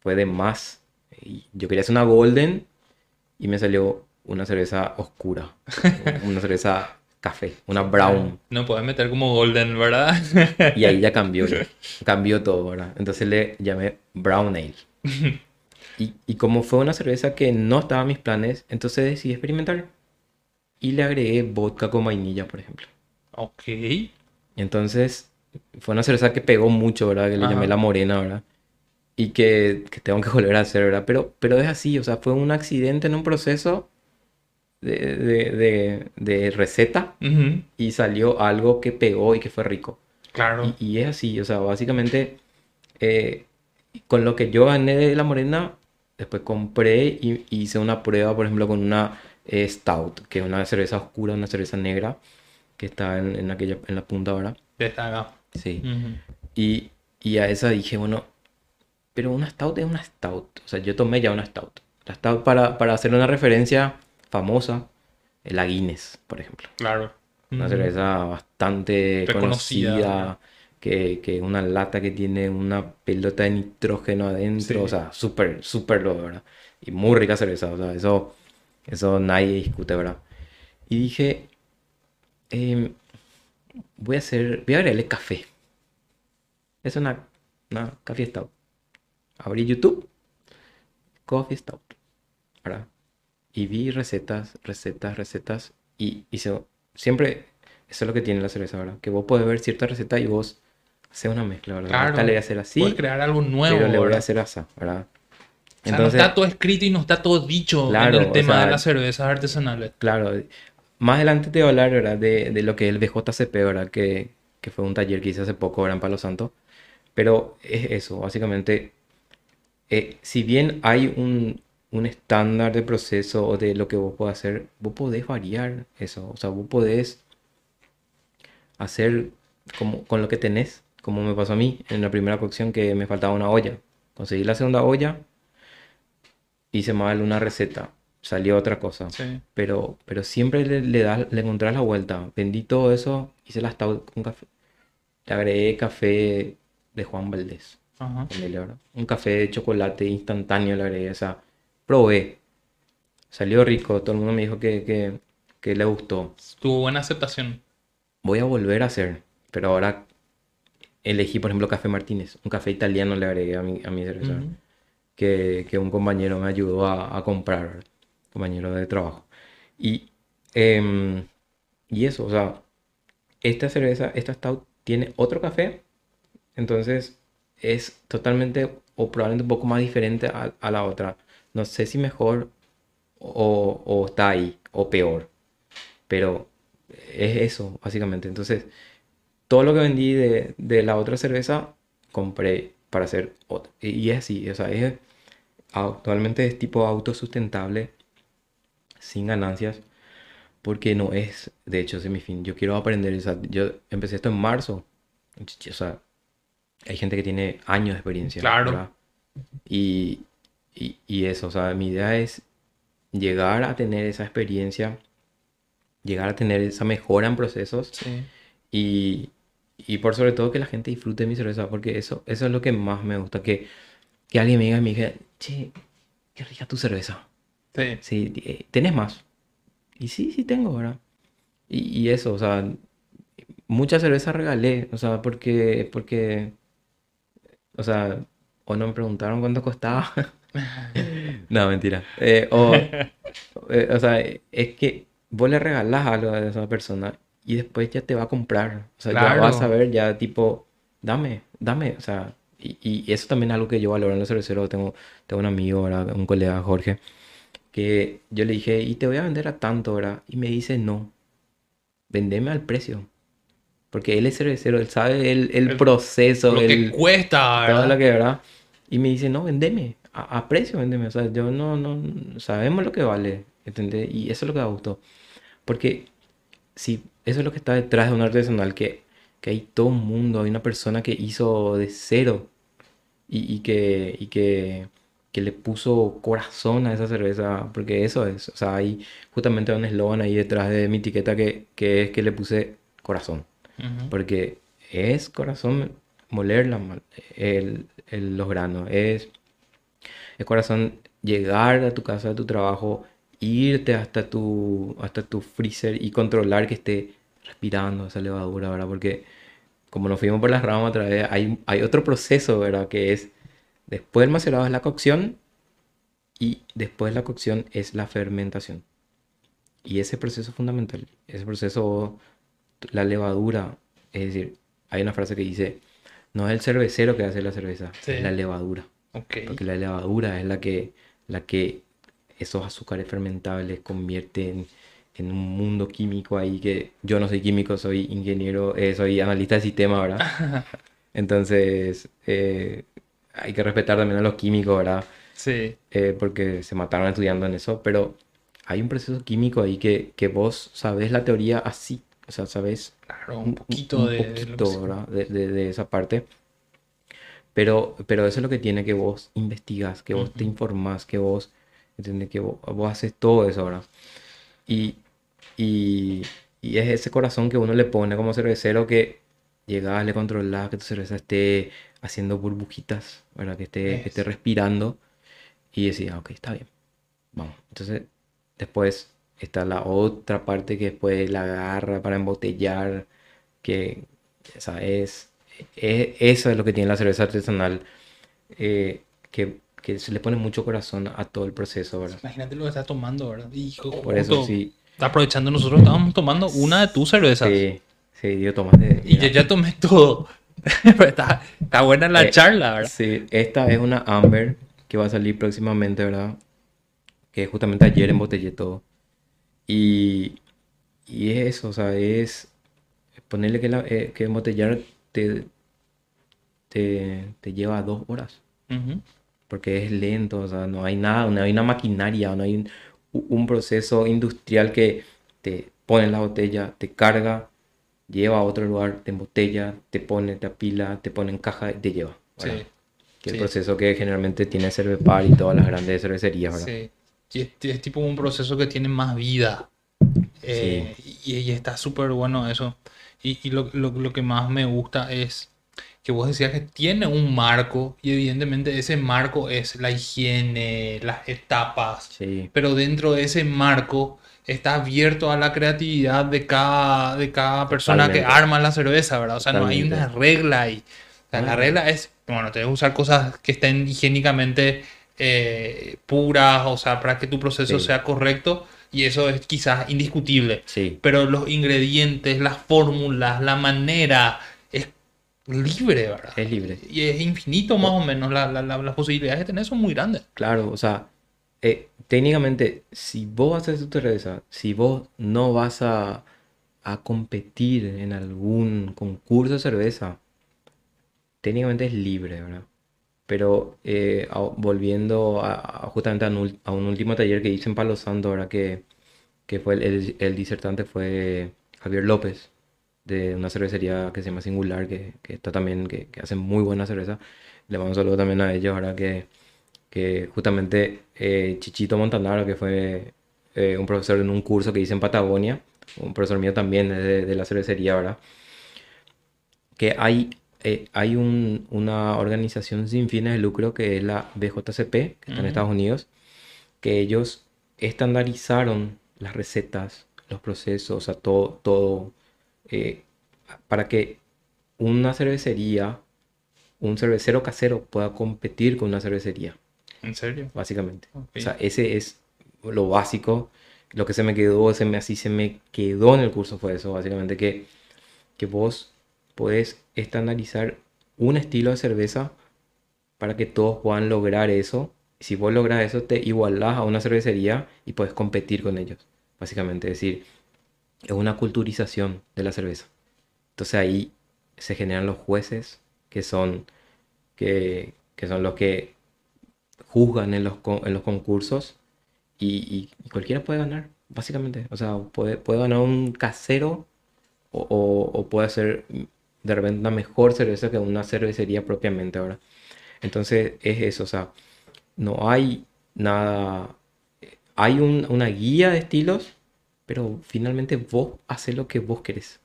fue de más. Yo quería hacer una golden y me salió una cerveza oscura, una cerveza café, una brown. No puedes meter como Golden, ¿verdad? Y ahí ya cambió, ya. cambió todo, ¿verdad? Entonces le llamé Brown Ale. Y, y como fue una cerveza que no estaba en mis planes, entonces decidí experimentar. Y le agregué vodka con vainilla, por ejemplo. ok. Entonces fue una cerveza que pegó mucho, ¿verdad? Que le Ajá. llamé la morena, ¿verdad? Y que, que tengo que volver a hacer, ¿verdad? Pero, pero es así, o sea, fue un accidente en un proceso de, de, de- de receta y salió algo que pegó y que fue rico. Claro. Y, y es así, o sea, básicamente eh, con lo que yo gané de la morena, después compré y hice una prueba, por ejemplo, con una eh, Stout, que es una cerveza oscura, una cerveza negra, que está en, en aquella, en la punta ahora. Está acá. Sí. Ujú. Y, y a esa dije, bueno, pero una Stout es una Stout. O sea, yo tomé ya una Stout. La Stout, para, para hacer una referencia famosa, eh, la Guinness, por ejemplo. Claro. Una Ujú. cerveza bastante Reconocida, conocida, que, que una lata que tiene una pelota de nitrógeno adentro, Sí. o sea, súper, súper lo, ¿verdad? Y muy rica cerveza, o sea, eso, eso nadie discute, ¿verdad? Y dije, em, voy a hacer, voy a agregarle café. Es una, una Coffee Stout. Abrí YouTube, Coffee Stout, ¿verdad? Y vi recetas, recetas, recetas. Y hice, siempre, eso es lo que tiene la cerveza, ¿verdad? Que vos podés ver cierta receta y vos haces una mezcla, ¿verdad? Claro. Esta le voy a hacer así, Puedes crear algo nuevo. pero le voy a hacer así, ¿verdad? O sea, no está todo escrito y no está todo dicho Claro, en el o tema sea, de las cervezas artesanales. Claro, más adelante te voy a hablar, ¿verdad? De, de lo que es el BJCP, ¿verdad? Que, que fue un taller que hice hace poco, ¿verdad? En Palo Santo. Pero es eso, básicamente, eh, si bien hay un, un estándar de proceso o de lo que vos podés hacer, vos podés variar eso. O sea, vos podés hacer como, con lo que tenés, como me pasó a mí en la primera cocción que me faltaba una olla. Conseguí la segunda olla, hice mal una receta, salió otra cosa. Sí. Pero, pero siempre le, le, das, le encontrás la vuelta. Vendí todo eso, hice la stout con café. Le agregué café de Juan Valdés. Ajá. Un café de chocolate instantáneo le agregué. O sea, probé. Salió rico. Todo el mundo me dijo que, que, que le gustó. Tuvo buena aceptación. Voy a volver a hacer. Pero ahora elegí, por ejemplo, café Martínez. Un café italiano le agregué a mi, a mi cerveza. Que, que un compañero me ayudó a, a comprar. Compañero de trabajo. Y, em, y eso, o sea, esta cerveza, esta stout, tiene otro café, entonces es totalmente o probablemente un poco más diferente a, a la otra. No sé si mejor o, o está ahí, o peor. Pero es eso, básicamente. Entonces, todo lo que vendí de, de la otra cerveza, compré para hacer otra. Y, es así, o sea, es, actualmente es tipo autosustentable, sin ganancias, porque no es, de hecho, ese es mi fin. Yo quiero aprender, o sea, yo empecé esto en marzo, o sea, hay gente que tiene años de experiencia. Claro. Y, y, y eso, o sea, mi idea es llegar a tener esa experiencia, llegar a tener esa mejora en procesos Sí. y, y por sobre todo que la gente disfrute de mi cerveza, porque eso, eso es lo que más me gusta, que, que alguien me diga, me diga, che, qué rica tu cerveza. Sí. Sí, eh, ¿tenés más? Y sí, sí tengo, ¿verdad? Y, y eso, o sea, mucha cerveza regalé, o sea, porque, porque, o sea, o no me preguntaron cuánto costaba. No, mentira. Eh, o, eh, o sea, es que vos le regalás algo a esa persona y después ya te va a comprar. O sea, ya Claro. vas a ver, ya tipo, dame, dame. O sea, y, y eso también es algo que yo valoro en los cerveceros. Tengo, tengo un amigo, ¿verdad? Un colega, Jorge, que yo le dije, y te voy a vender a tanto, ¿verdad? Y me dice, no, vendeme al precio. Porque él es cervecero, él sabe el, el El- proceso, Lo el, que cuesta, todo ¿verdad? lo que, ¿verdad? Y me dice, no, vendeme, a, a precio, vendeme. O sea, yo no, no, sabemos lo que vale, ¿entendés? Y eso es lo que da gusto. Porque si eso es lo que está detrás de un artesanal, que, que hay todo un mundo, hay una persona que hizo de cero y, y que, y que, que le puso corazón a esa cerveza, porque eso es, o sea, hay justamente un eslogan ahí detrás de mi etiqueta que, que es que le puse corazón. Porque es corazón moler la el- los granos. Es, es corazón llegar a tu casa, a tu trabajo, irte hasta tu, hasta tu freezer y controlar que esté respirando esa levadura, ¿verdad? Porque como nos fuimos por las ramas otra vez, hay, hay otro proceso, ¿verdad? Que es, después del macerado es la cocción y después de la cocción es la fermentación. Y ese proceso es fundamental. Ese proceso la levadura, es decir, hay una frase que dice, no es el cervecero que hace la cerveza, Sí. es la levadura, Ok. porque la levadura es la que, la que esos azúcares fermentables convierte en, en un mundo químico ahí que yo no soy químico, soy ingeniero, eh, soy analista de sistema, ¿verdad? Entonces, eh, hay que respetar también a los químicos, ¿verdad? Sí. eh, porque se mataron estudiando en eso, pero hay un proceso químico ahí que, que vos sabés la teoría así, o sea, sabés Claro, un un poquito un de, de poquito, se- ¿verdad? De, de- de esa parte. Pero, pero eso es lo que tiene que vos investigas, que vos te Ujú. informás, que vos, ¿entendés? Que vos, vos haces todo eso, ¿verdad? Y, y, y es ese corazón que uno le pone como cervecero que llegás, le controlás, que tu cerveza esté haciendo burbujitas, ¿verdad? Que esté, que esté respirando y decís, ah, ok, está bien, vamos. Entonces, después está la otra parte que después la agarra para embotellar, que, o sea, es, es- eso es lo que tiene la cerveza artesanal, eh, que, que se le pone mucho corazón a todo el proceso, ¿verdad? Imagínate lo que estás tomando, ¿verdad? Hijo, Por eso sí, Aprovechando, nosotros estábamos tomando una de tus cervezas. sí, sí, yo tomaste. Y yo ya tomé todo. Pero está, está buena la Eh, charla, ¿verdad? Sí, esta es una Amber que va a salir próximamente, ¿verdad? Que justamente ayer embotellé todo. Y, y es eso, o sea, es ponerle que, la, eh, que embotellar te, te, te lleva dos horas. Porque es lento, o sea, no hay nada, no hay una maquinaria, no hay un, un proceso industrial que te pone la botella, te carga, lleva a otro lugar, te embotella, te pone, te apila, te pone en caja y te lleva. ¿verdad? Sí. Que el Sí. proceso que generalmente tiene Cervepar y todas las grandes cervecerías, ¿verdad? Sí. Y es, es tipo un proceso que tiene más vida. Eh, y, y está súper bueno eso. Y, y lo, lo- lo que más me gusta es que vos decías que tiene un marco y evidentemente ese marco es la higiene, las etapas. Sí, Pero dentro de ese marco está abierto a la creatividad de cada, de cada persona que Totalmente. arma la cerveza, ¿verdad? O sea, no hay una Totalmente. regla ahí. O sea, la regla es, bueno, tenés que usar cosas que estén higiénicamente eh, puras, o sea, para que tu proceso Sí. sea correcto, y eso es quizás indiscutible. sí, Pero los ingredientes, las fórmulas, la manera, es libre, ¿verdad? es libre. Y es infinito más o menos, la- la- la- las posibilidades que tenés son muy grandes. Claro, o sea, eh, técnicamente, si vos haces tu cerveza, si vos no vas a, a competir en algún concurso de cerveza, técnicamente es libre, ¿verdad? Pero eh, a- volviendo a, a- justamente a un, a un último taller que hice en Palo Santo, ahora que, que fue el, el- el disertante fue Javier López, de una cervecería que se llama Singular, que, que está también, que, que hace muy buena cerveza. Le mando un saludo también a ellos, ahora que, que justamente eh, Chichito Montanaro, que fue eh, un profesor en un curso que hice en Patagonia, un profesor mío también de, de la cervecería, ¿verdad? que hay, eh, hay un- una organización sin fines de lucro que es la BJCP, que está en. Estados Unidos, que ellos estandarizaron las recetas, los procesos, o sea, todo, todo eh, para que una cervecería, un cervecero casero pueda competir con una cervecería, ¿En serio? básicamente. O sea, ese es lo básico. Lo que se me quedó, se me, así se me quedó en el curso fue eso, básicamente que, que vos podés estandarizar un estilo de cerveza para que todos puedan lograr eso. Si vos logras eso, te igualás a una cervecería y puedes competir con ellos, básicamente. Es decir, es una culturización de la cerveza. Entonces ahí se generan los jueces que son, que, que son los que juzgan en los, en los concursos y, cualquiera puede ganar, básicamente. O sea, puede, puede ganar un casero o, puede hacer de repente una mejor cerveza que una cervecería propiamente ahora. Entonces es eso, o sea, no hay nada, hay un- una guía de estilos, pero finalmente vos haces lo que vos querés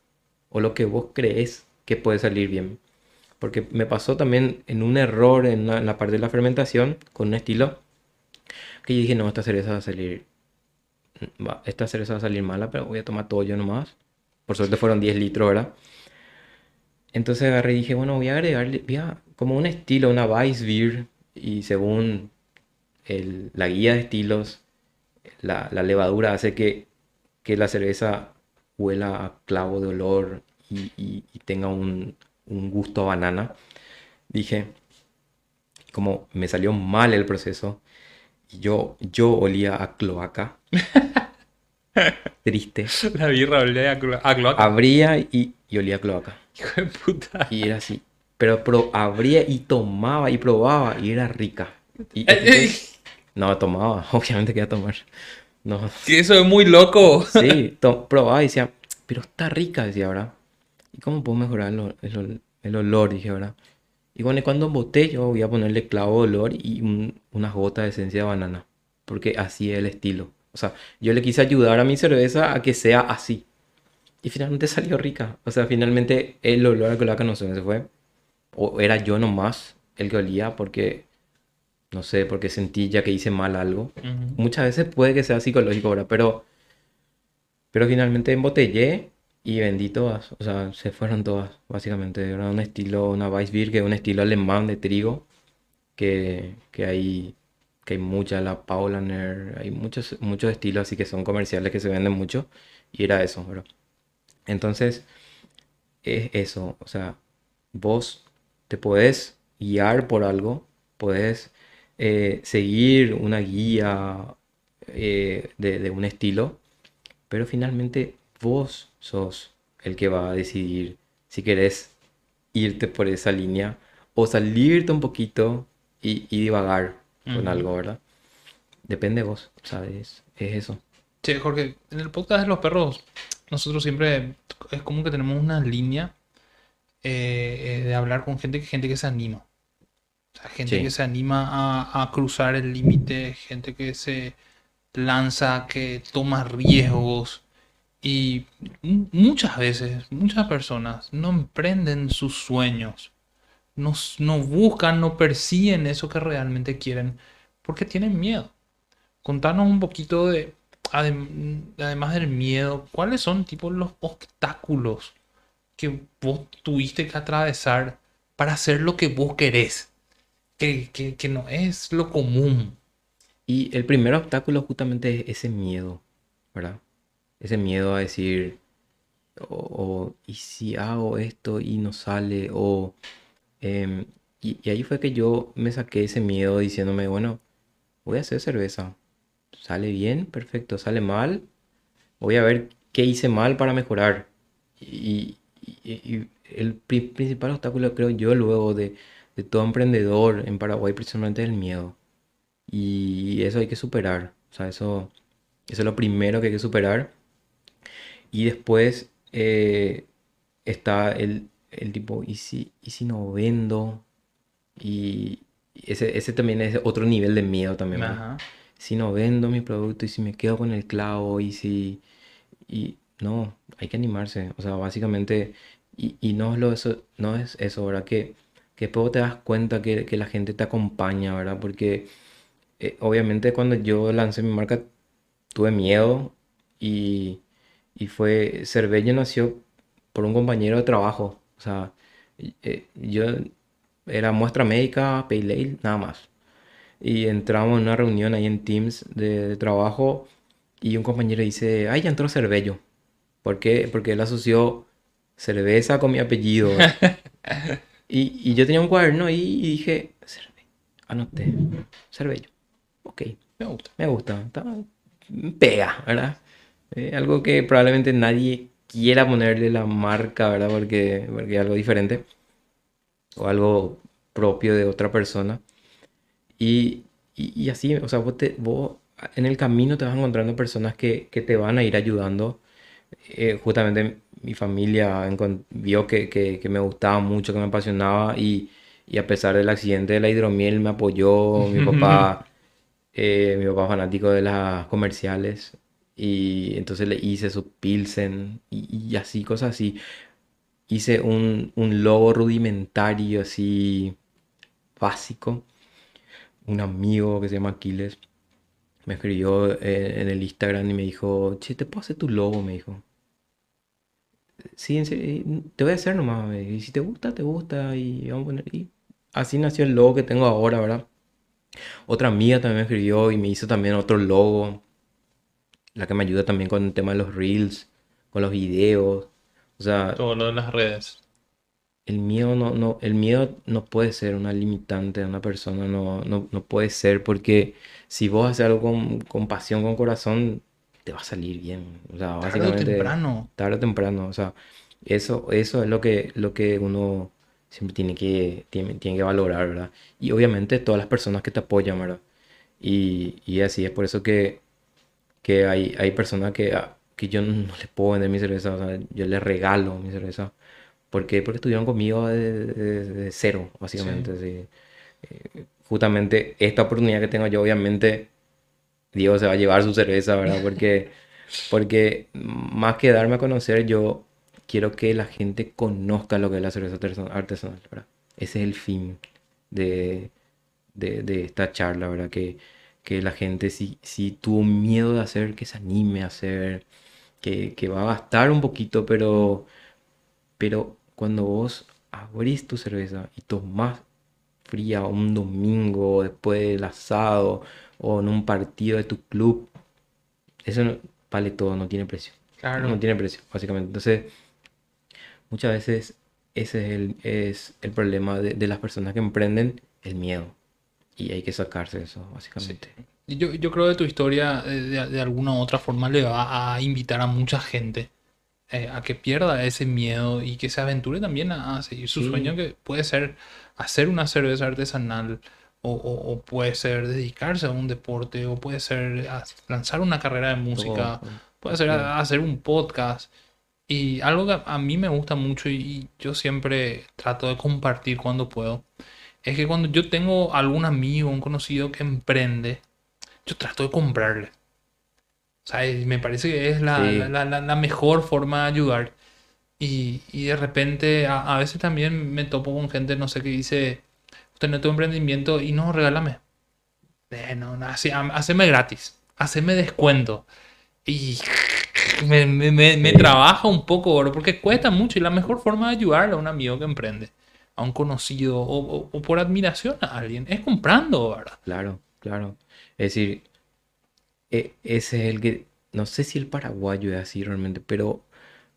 o lo que vos crees que puede salir bien. Porque me pasó también en un error en, la- en la parte de la fermentación con un estilo que yo dije, no, esta cerveza va a salir, va- esta cerveza va a salir mala, pero voy a tomar todo yo nomás. Por suerte fueron 10 litros, ¿verdad? Entonces agarré y dije, bueno, voy a agregarle, voy a- como un estilo, una Weissbier, y según la guía de estilos, la, levadura hace que, que la cerveza huela a clavo de olor y tenga un, un gusto a banana. Dije, como me salió mal el proceso, y yo, yo olía a cloaca. Triste. La birra olía a, clo- a cloaca. Abría y, y olía a cloaca. Hijo de puta. Y era así. Pero, pro- abría y tomaba y probaba y era rica. Y, no, tomaba, obviamente que iba a tomar. No, que eso es muy loco. sí, probaba y decía, pero está rica, decía, ¿verdad? ¿Y cómo puedo mejorar el, el el olor? Dije, ¿verdad? Y bueno, cuando emboté yo voy a ponerle clavo de olor y un- unas gotas de esencia de banana. Porque así es el estilo. O sea, yo le quise ayudar a mi cerveza a que sea así. Y finalmente salió rica. O sea, finalmente el olor a cloaca no sé se fue. O era yo nomás el que olía porque, no sé, porque sentí ya que hice mal algo. Ujú. Muchas veces puede que sea psicológico, ¿verdad? Pero, pero finalmente embotellé y vendí todas. O sea, se fueron todas, básicamente. Era un estilo, una Weissbier, que un estilo alemán de trigo. Que, que hay, que hay mucha, la Paulaner, hay muchos, muchos estilos así que son comerciales que se venden mucho. Y era eso, ¿verdad? Entonces, es eso. O sea, vos te podés guiar por algo, podés eh, seguir una guía eh, de, de un estilo, pero finalmente vos sos el que va a decidir si querés irte por esa línea o salirte un poquito y, y divagar con Ujú. algo, ¿verdad? Depende de vos, ¿sabes? Es eso. Che, Jorge, en el podcast de los perros, nosotros siempre es como que tenemos una línea eh, eh, de hablar con gente, gente que se anima. O sea, gente Sí. que se anima a, a cruzar el límite, gente que se lanza, que toma riesgos. Y mu- muchas veces, muchas personas no emprenden sus sueños, no, no buscan, no persiguen eso que realmente quieren, porque tienen miedo. Contanos un poquito de, adem- además del miedo, ¿cuáles son tipo los obstáculos que vos tuviste que atravesar para hacer lo que vos querés? Que, que, que no es lo común. Y el primer obstáculo justamente es ese miedo, ¿verdad? Ese miedo a decir, o, ¿y si hago esto y no sale? O, em, y, ahí fue que yo me saqué ese miedo diciéndome, bueno, voy a hacer cerveza. sale bien, perfecto, sale mal, voy a ver qué hice mal para mejorar. Y, el pri- principal obstáculo, creo yo, luego de, de todo emprendedor en Paraguay, precisamente es el miedo. Y eso hay que superar. O sea, eso, eso es lo primero que hay que superar. Y después eh, está el, el tipo, ¿y si, y si no vendo? Y ese, ese también es otro nivel de miedo también. Ajá. Si no vendo mi producto y si me quedo con el clavo y si... Y no, hay que animarse. O sea, básicamente, y, y no es lo eso, no es eso, ¿verdad? Que, que después te das cuenta que, que la gente te acompaña, ¿verdad? Porque eh, obviamente cuando yo lancé mi marca tuve miedo y, y fue, Cervello nació por un compañero de trabajo. O sea, eh, yo era muestra médica, Paylale, nada más. Y entramos en una reunión ahí en Teams de, de trabajo y un compañero dice, ay, ya entró Cervello. ¿Por qué? Porque él asoció cerveza con mi apellido. Y, y yo tenía un cuaderno ahí y dije, Cervello. Anoté, Cervello. Ok, Me gusta. me gusta. Está, pega, ¿verdad? Eh, algo que probablemente nadie quiera ponerle la marca, ¿verdad? Porque, porque es algo diferente. O algo propio de otra persona. Y, y, y así, o sea, vos, te- vos en el camino te vas encontrando personas que, que te van a ir ayudando. Eh, justamente mi familia vio que, que, que me gustaba mucho, que me apasionaba y, y a pesar del accidente de la hidromiel me apoyó. Mi papá, eh, mi papá fanático de las comerciales y entonces le hice su Pilsen y, y así, cosas así. Hice un, un logo rudimentario así básico un amigo que se llama Aquiles me escribió eh, en el Instagram y me dijo, che, ¿te puedo hacer tu logo? Me dijo. Sí, en serio, te voy a hacer nomás. Y si te gusta, te gusta. Y vamos a poner. Y así nació el logo que tengo ahora, ¿verdad? Otra amiga también me escribió y me hizo también otro logo. La que me ayuda también con el tema de los reels, con los videos. O sea, Todo lo de las redes. el miedo no, no, el miedo no puede ser una limitante de una persona, no, no, no puede ser porque si vos haces algo con, con pasión, con corazón, te va a salir bien. O sea, Tarde o temprano. tarde o temprano, o sea, eso, eso es lo que, lo que uno siempre tiene que, tiene, tiene que valorar, ¿verdad? Y obviamente todas las personas que te apoyan, ¿verdad? Y, y así es por eso que, que hay, hay personas que, ah, que yo no les puedo vender mi cerveza, o sea, yo les regalo mi cerveza. ¿Por qué? Porque estuvieron conmigo de, de- de cero, básicamente. sí. Eh, justamente esta oportunidad que tengo yo, obviamente, Diego se va a llevar su cerveza, ¿verdad? Porque, porque más que darme a conocer, yo quiero que la gente conozca lo que es la cerveza artesan- artesanal, ¿verdad? Ese es el fin de, de, de esta charla, ¿verdad? Que, que la gente, si, si tuvo miedo de hacer, que se anime a hacer, que, que va a gastar un poquito, pero, pero cuando vos abrís tu cerveza y tomás fría un domingo después del asado o en un partido de tu club, eso no- vale todo, no tiene precio. Claro. No tiene precio, básicamente. Entonces, muchas veces ese es el, es el problema de, de las personas que emprenden, el miedo. Y hay que sacarse eso, básicamente. Y Yo, yo creo que tu historia eh, de, de alguna u otra forma le va a invitar a mucha gente eh, a que pierda ese miedo y que se aventure también a, a seguir su Sí. sueño, que puede ser hacer una cerveza artesanal o, o- o puede ser dedicarse a un deporte o puede ser lanzar una carrera de música, Todo. puede ser a- hacer un podcast. Y algo que a mí me gusta mucho y yo siempre trato de compartir cuando puedo, es que cuando yo tengo algún amigo, un conocido que emprende, yo trato de comprarle. O sea, y me parece que es la, Sí. la- la- la- la mejor forma de ayudar. Y, y de repente, a, a veces también me topo con gente, no sé, que dice, usted no tuvo emprendimiento y no, regálame. Eh, no, no, haceme gratis, haceme descuento. Y me, me- me- me Sí. trabaja un poco, bro, porque cuesta mucho y la mejor forma de ayudarle a un amigo que emprende, a un conocido o, o- o por admiración a alguien, es comprando, ¿verdad? Claro, claro. Es decir, e- ese es el que, no sé si el paraguayo es así realmente, pero,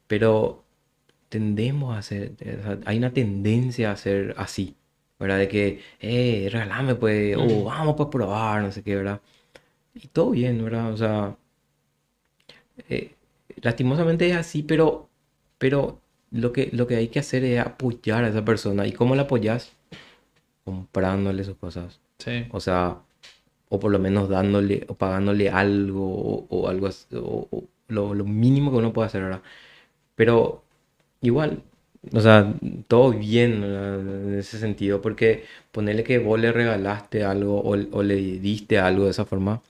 pero tendemos a hacer, o sea, hay una tendencia a ser así, ¿verdad? De que, eh, regálame pues, o Mm. vamos pues probar, no sé qué, ¿verdad? y todo bien, ¿verdad? O sea, eh, lastimosamente es así, pero, pero lo que, lo que hay que hacer es apoyar a esa persona. ¿Y cómo la apoyas? Comprándole sus cosas. Sí. O sea, o por lo menos dándole o pagándole algo o, o algo así, o, o lo, lo mínimo que uno puede hacer, ¿verdad? Pero igual, o sea, todo bien ¿verdad? en ese sentido, porque ponerle que vos le regalaste algo o, o le diste algo de esa forma,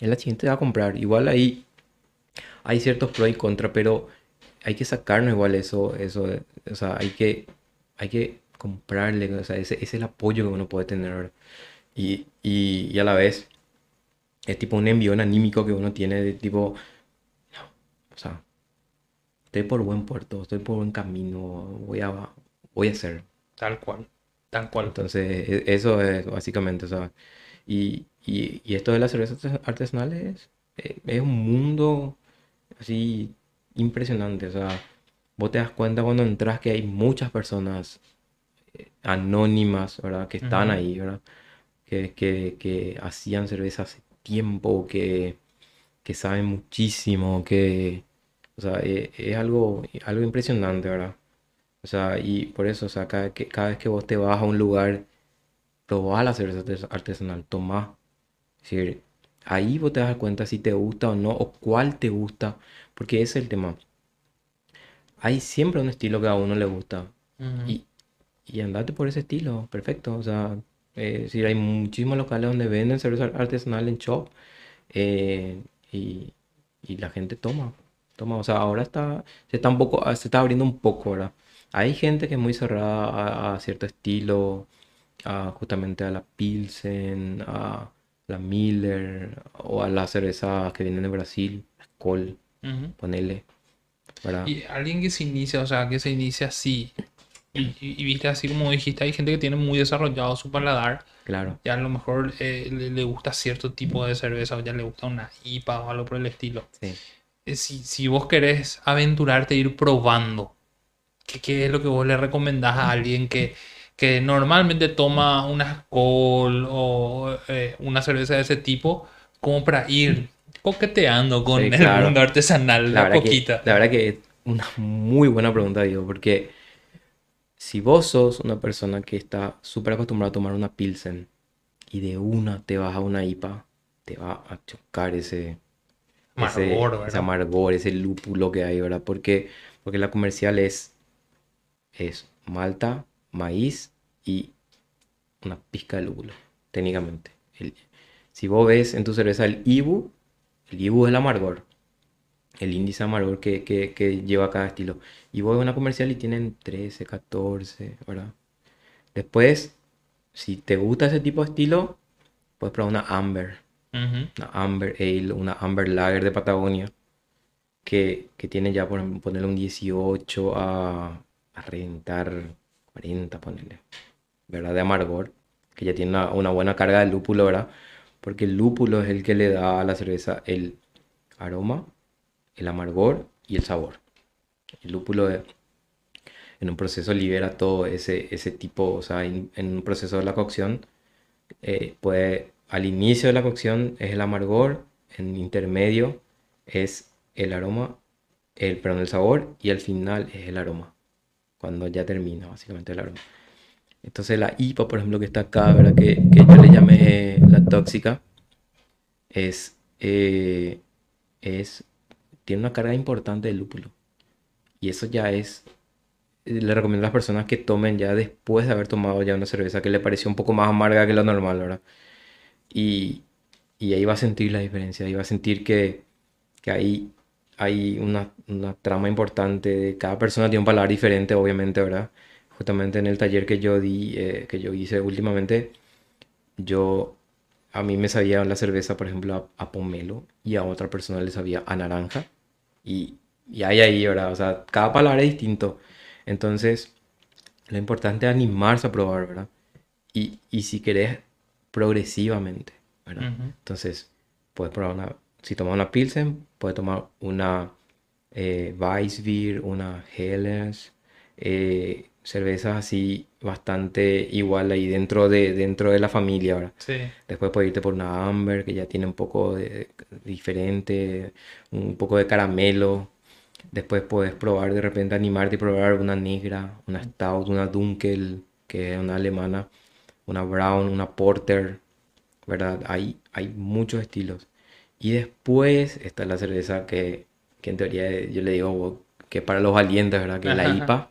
en la siguiente te va a comprar. Igual ahí hay ciertos pros y contras, pero hay que sacarnos igual eso, eso, o sea, hay que, hay que comprarle, o sea, ese, ese es el apoyo que uno puede tener. Y, y, y a la vez es tipo un envión anímico que uno tiene de tipo, no, o sea, estoy por buen puerto, estoy por buen camino, voy a, voy a hacer. Tal cual. Tal cual. Entonces, e- eso es básicamente, o sea, y, y, y esto de las cervezas artes- artesanales eh, es un mundo así impresionante, o sea, vos te das cuenta cuando entras que hay muchas personas eh, anónimas, ¿verdad? Que están ahí, ¿verdad? Que, que, que hacían cerveza hace tiempo, que, que saben muchísimo, que, o sea, eh, es algo, algo impresionante, ¿verdad? O sea, y por eso, o sea, cada, que, cada vez que vos te vas a un lugar, probá la cerveza artes- artesanal, tomá. Es decir, ahí vos te das cuenta si te gusta o no, o cuál te gusta, porque ese es el tema. Hay siempre un estilo que a uno le gusta, y, y andate por ese estilo, perfecto. O sea, eh, decir, hay muchísimos locales donde venden cerveza artesanal en shop, eh, y, y la gente toma, toma. O sea, ahora está, se está un poco, se está abriendo un poco, ¿verdad? Hay gente que es muy cerrada a, a cierto estilo, a, justamente a la Pilsen, a la Miller, o a las cervezas que vienen de Brasil, la Skol, Ujú. ponele, ¿verdad? Y alguien que se inicia, o sea, que se inicia así. Y, y- y viste, así como dijiste, hay gente que tiene muy desarrollado su paladar. Claro, Ya a lo mejor eh, le, le gusta cierto tipo de cerveza o ya le gusta una IPA o algo por el estilo. sí. Eh, Si, si vos querés aventurarte ir probando, ¿qué, qué es lo que vos le recomendás a alguien que, que normalmente toma una Skol o eh, una cerveza de ese tipo como para ir coqueteando con Sí, el mundo artesanal La que, poquita? la verdad que es una muy buena pregunta, Diego, porque si vos sos una persona que está súper acostumbrada a tomar una Pilsen y de una te vas a una IPA, te va a chocar ese, ese, Amargor, ese ¿verdad? amargor, ese lúpulo que hay, ¿verdad? Porque, porque la comercial es, es malta, maíz y una pizca de lúpulo, técnicamente. El- si vos ves en tu cerveza el IBU, el IBU es el amargor el índice amargor que, que, que lleva cada estilo. Y vos ves una comercial y tienen 13, 14, ¿verdad? Después, si te gusta ese tipo de estilo, puedes probar una Amber, una Amber Ale, una Amber Lager de Patagonia, que, que tiene ya, por ponerle un 18 a, a reventar 40, ponerle, ¿verdad? De amargor, que ya tiene una, buena carga de lúpulo, ¿verdad? Porque el lúpulo es el que le da a la cerveza el aroma, el amargor y el sabor. El lúpulo eh, en un proceso libera todo ese, ese tipo, o sea, en, un proceso de la cocción, eh, al inicio de la cocción es el amargor, en intermedio es el aroma, el, perdón, el sabor y al final es el aroma, cuando ya termina básicamente el aroma. Entonces la IPA, por ejemplo, que está acá, ¿verdad? Que, que yo le llamé la tóxica, es, eh, es, tiene una carga importante de lúpulo. Y eso ya es, le recomiendo a las personas que tomen ya después de haber tomado ya una cerveza que le pareció un poco más amarga que la normal, ¿verdad? Y, y ahí va a sentir la diferencia, ahí va a sentir que, que ahí hay una, una trama importante, de cada persona tiene un paladar diferente, obviamente, ¿verdad? Justamente en el taller que yo di, eh, que yo hice últimamente, yo, a mí me sabía la cerveza, por ejemplo, a, a pomelo y a otra persona le sabía a naranja. Y, y hay ahí, ¿verdad? O sea, cada palabra es distinto. Entonces, lo importante es animarse a probar, ¿verdad? Y, y si querés, progresivamente, ¿verdad? Ujú. Entonces, puedes probar una, si tomas una Pilsen, puedes tomar una eh, Weissbier, una Helles. eh, cervezas así bastante igual ahí dentro de, dentro de la familia, ¿verdad? Sí. Después puedes irte por una Amber que ya tiene un poco de, diferente, un poco de caramelo. Después puedes probar de repente animarte y probar una negra, una Stout, una Dunkel, que es una alemana, una Brown, una Porter, ¿verdad? Hay, hay muchos estilos. Y después está la cerveza que, que en teoría yo le digo que para los valientes, ¿verdad? Que es la IPA.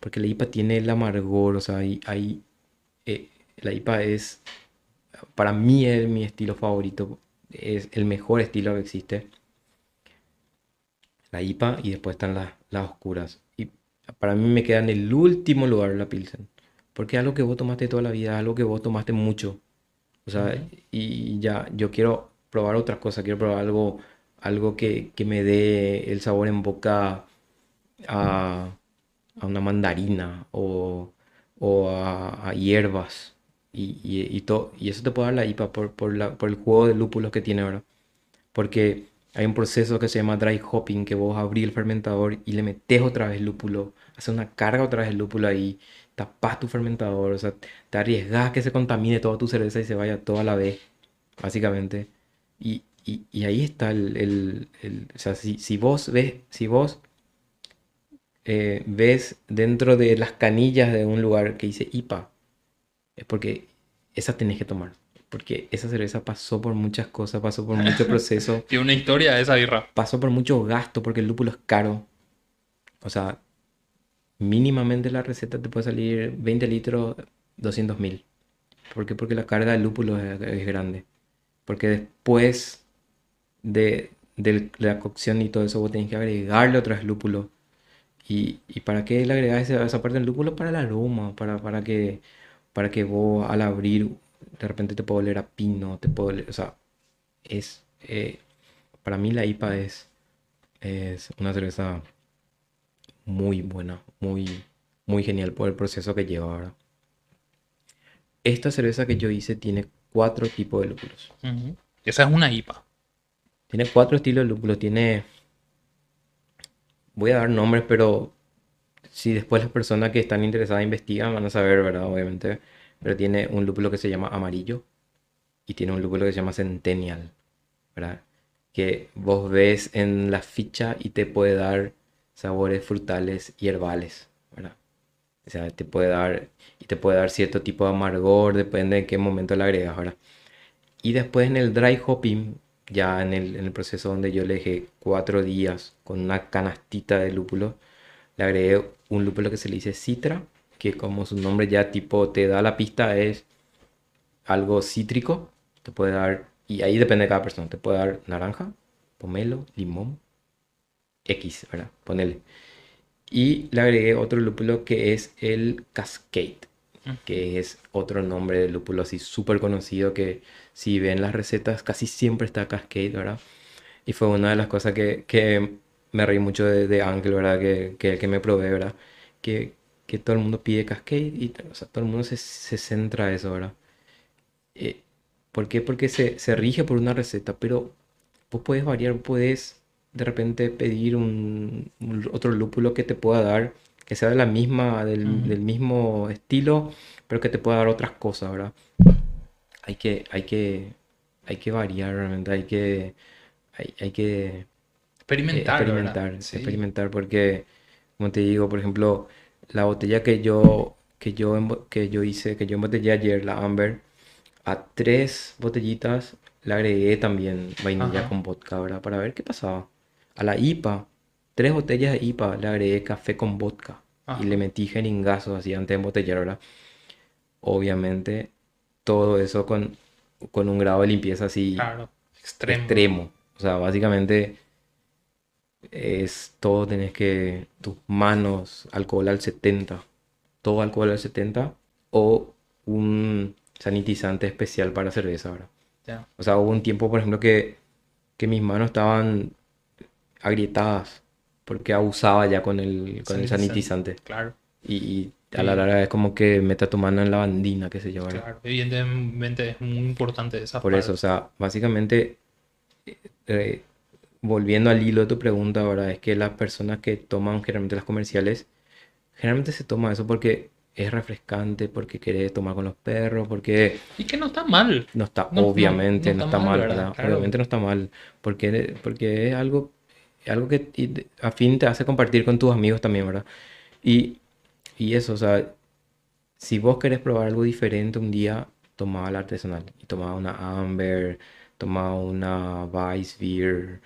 Porque la IPA tiene el amargor, o sea, hay, hay eh, la IPA es, para mí es mi estilo favorito, es el mejor estilo que existe. La IPA y después están las, las oscuras. Y para mí me queda en el último lugar la Pilsen. Porque es algo que vos tomaste toda la vida, algo que vos tomaste mucho. O sea, y ya, yo quiero probar otras cosas, quiero probar algo, algo que, que me dé el sabor en boca a, a una mandarina o, o a, hierbas. Y, y, y, y eso te puede dar la IPA por, por, la, por el juego de lúpulos que tiene ahora. Porque hay un proceso que se llama dry hopping, que vos abrís el fermentador y le metes otra vez lúpulo, haces una carga otra vez el lúpulo ahí, tapas tu fermentador, o sea, te arriesgas que se contamine toda tu cerveza y se vaya toda la vez, básicamente. Y, y, y ahí está el, el, el, o sea, si, si vos ves, si vos eh, ves dentro de las canillas de un lugar que dice IPA, es porque esa tenés que tomar. Porque esa cerveza pasó por muchas cosas, pasó por mucho proceso. Tiene una historia esa birra. Pasó por mucho gasto porque el lúpulo es caro. O sea, mínimamente la receta te puede salir 20 litros, 200 mil. ¿Por qué? Porque la carga del lúpulo es, es grande. Porque después de, la cocción y todo eso, vos tenés que agregarle otros lúpulos ¿Y, y para qué le agregas esa, parte del lúpulo? Para el aroma, para, para, que, para que vos al abrir de repente te puedo oler a pino, te puedo oler, o sea, es, eh, para mí la IPA es, es una cerveza muy buena, muy, muy genial por el proceso que lleva ahora. Esta cerveza que yo hice tiene cuatro tipos de lúpulos. Uh -huh. Esa es una IPA. Tiene cuatro estilos de lúpulo. Tiene voy a dar nombres, pero si después las personas que están interesadas investigan van a saber, ¿verdad? Obviamente. Pero tiene un lúpulo que se llama amarillo y tiene un lúpulo que se llama centennial, ¿verdad? Que vos ves en la ficha y te puede dar sabores frutales y herbales. O sea, te puede dar y te puede dar cierto tipo de amargor, depende de qué momento le agregas, ¿verdad? Y después en el dry hopping ya en el, en el, proceso donde yo le dejé cuatro días con una canastita de lúpulo, le agregué un lúpulo que se le dice citra, que como su nombre ya tipo te da la pista es algo cítrico, te puede dar, y ahí depende de cada persona, te puede dar naranja, pomelo, limón, X, ¿verdad? Ponele. Y le agregué otro lúpulo que es el Cascade, que es otro nombre de lúpulo así súper conocido que si ven las recetas casi siempre está Cascade, ¿verdad? Y fue una de las cosas que, que me reí mucho de, de Ángel, ¿verdad? Que, que, que me probé, ¿verdad? Que, que todo el mundo pide Cascade y o sea, todo el mundo se, se centra en eso, ¿verdad? Eh, ¿Por qué? Porque se, se rige por una receta, pero vos puedes variar, puedes de repente pedir un, un otro lúpulo que te pueda dar que sea de la misma, del, uh -huh. del, mismo estilo, pero que te pueda dar otras cosas, ¿verdad? Hay que, hay que, hay que variar realmente, hay que, hay, hay que experimentar, eh, experimentar, sí. experimentar, porque, como te digo, por ejemplo, la botella que yo, que yo, que yo hice, que yo embotellé ayer, la Amber, a tres botellitas le agregué también vainilla Ajá. con vodka, ¿verdad? Para ver qué pasaba. A la IPA, tres botellas de IPA, le agregué café con vodka y le metí jeringazos así antes de embotellar, ¿verdad? Obviamente, todo eso con, con un grado de limpieza así claro, extremo. extremo. O sea, básicamente es todo, tenés que tus manos, alcohol al 70, todo alcohol al 70 o un sanitizante especial para cerveza, ¿verdad? Yeah. O sea, hubo un tiempo, por ejemplo, que, que mis manos estaban agrietadas porque abusaba ya con el, con el sanitizante. Claro. Y, y a la larga es como que meta tu mano en la bandina, que se lleva. Claro, evidentemente es muy importante esa Por eso, o sea, básicamente, eh, volviendo al hilo de tu pregunta ahora, es que las personas que toman generalmente las comerciales, generalmente se toma eso porque es refrescante, porque querés tomar con los perros, porque Y que no está mal. no está, No- obviamente no no, está está mal, mal, ¿verdad? ¿verdad? Claro. Obviamente no está mal, porque, porque es algo, algo que y a fin te hace compartir con tus amigos también, ¿verdad? Y, y eso, o sea, si vos querés probar algo diferente un día, tomá la artesanal. Y una Amber, tomá una Weiss Beer,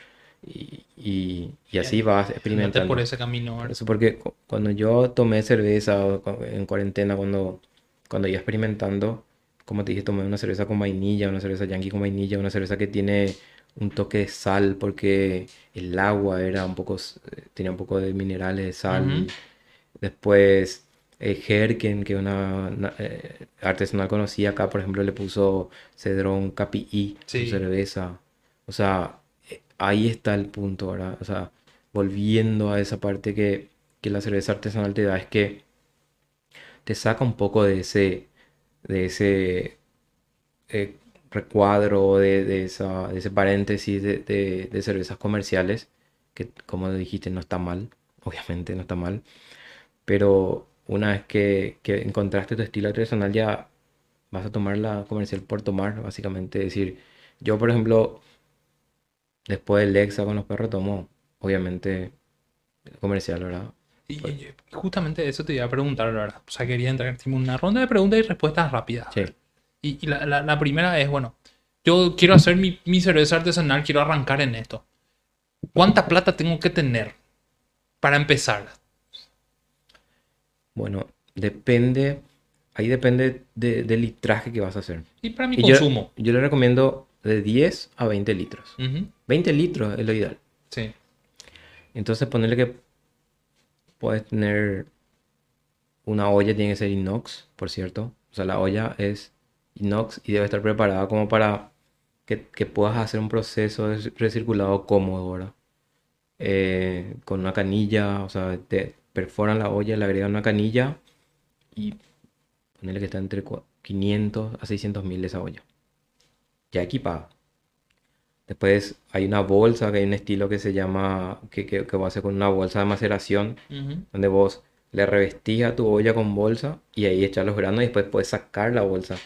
y, y, y así vas experimentando. por ese camino. ¿verdad? Eso porque cu- cuando yo tomé cerveza en cuarentena, cuando, cuando iba experimentando, como te dije, tomé una cerveza con vainilla, una cerveza yankee con vainilla, una cerveza que tiene un toque de sal porque el agua era un poco, eh, tenía un poco de minerales de sal. Después, eh, Herken, que una, una, eh, artesanal conocida acá, por ejemplo, le puso Cedrón Capi a su Sí. cerveza. O sea, eh, ahí está el punto, ¿verdad? O sea, volviendo a esa parte que, que la cerveza artesanal te da, es que te saca un poco de ese, de ese eh, recuadro, de, de esa, de ese paréntesis de, de- de cervezas comerciales, que como dijiste no está mal, obviamente no está mal, pero una vez que, que encontraste tu estilo artesanal ya vas a tomar la comercial por tomar, básicamente. Es decir, yo por ejemplo, después del Lexa con los perros tomo, obviamente, comercial, ¿verdad? Y, y justamente eso te iba a preguntar, verdad. O sea, quería entrar en una ronda de preguntas y respuestas rápidas. Sí. Y, y la, la- la primera es, bueno, yo quiero hacer mi, mi cerveza artesanal, quiero arrancar en esto. ¿Cuánta plata tengo que tener para empezar? Bueno, depende, ahí depende de- del litraje que vas a hacer. Y para mi Y consumo. yo le recomiendo de 10 a 20 litros. Ujú, 20 litros es lo ideal. Sí. Entonces ponerle que puedes tener una olla, tiene que ser inox, por cierto. O sea, la olla es inox y debe estar preparada como para que, que puedas hacer un proceso de recirculado cómodo, ¿verdad? Eh, con una canilla, o sea, te perforan la olla, le agregan una canilla y ponerle que está entre cua- 500 a 600 mil esa olla. Ya equipada. Después hay una bolsa, que hay un estilo que se llama, que, que, que va a hacer con una bolsa de maceración, donde vos le revestís a tu olla con bolsa y ahí echas los granos y después puedes sacar la bolsa.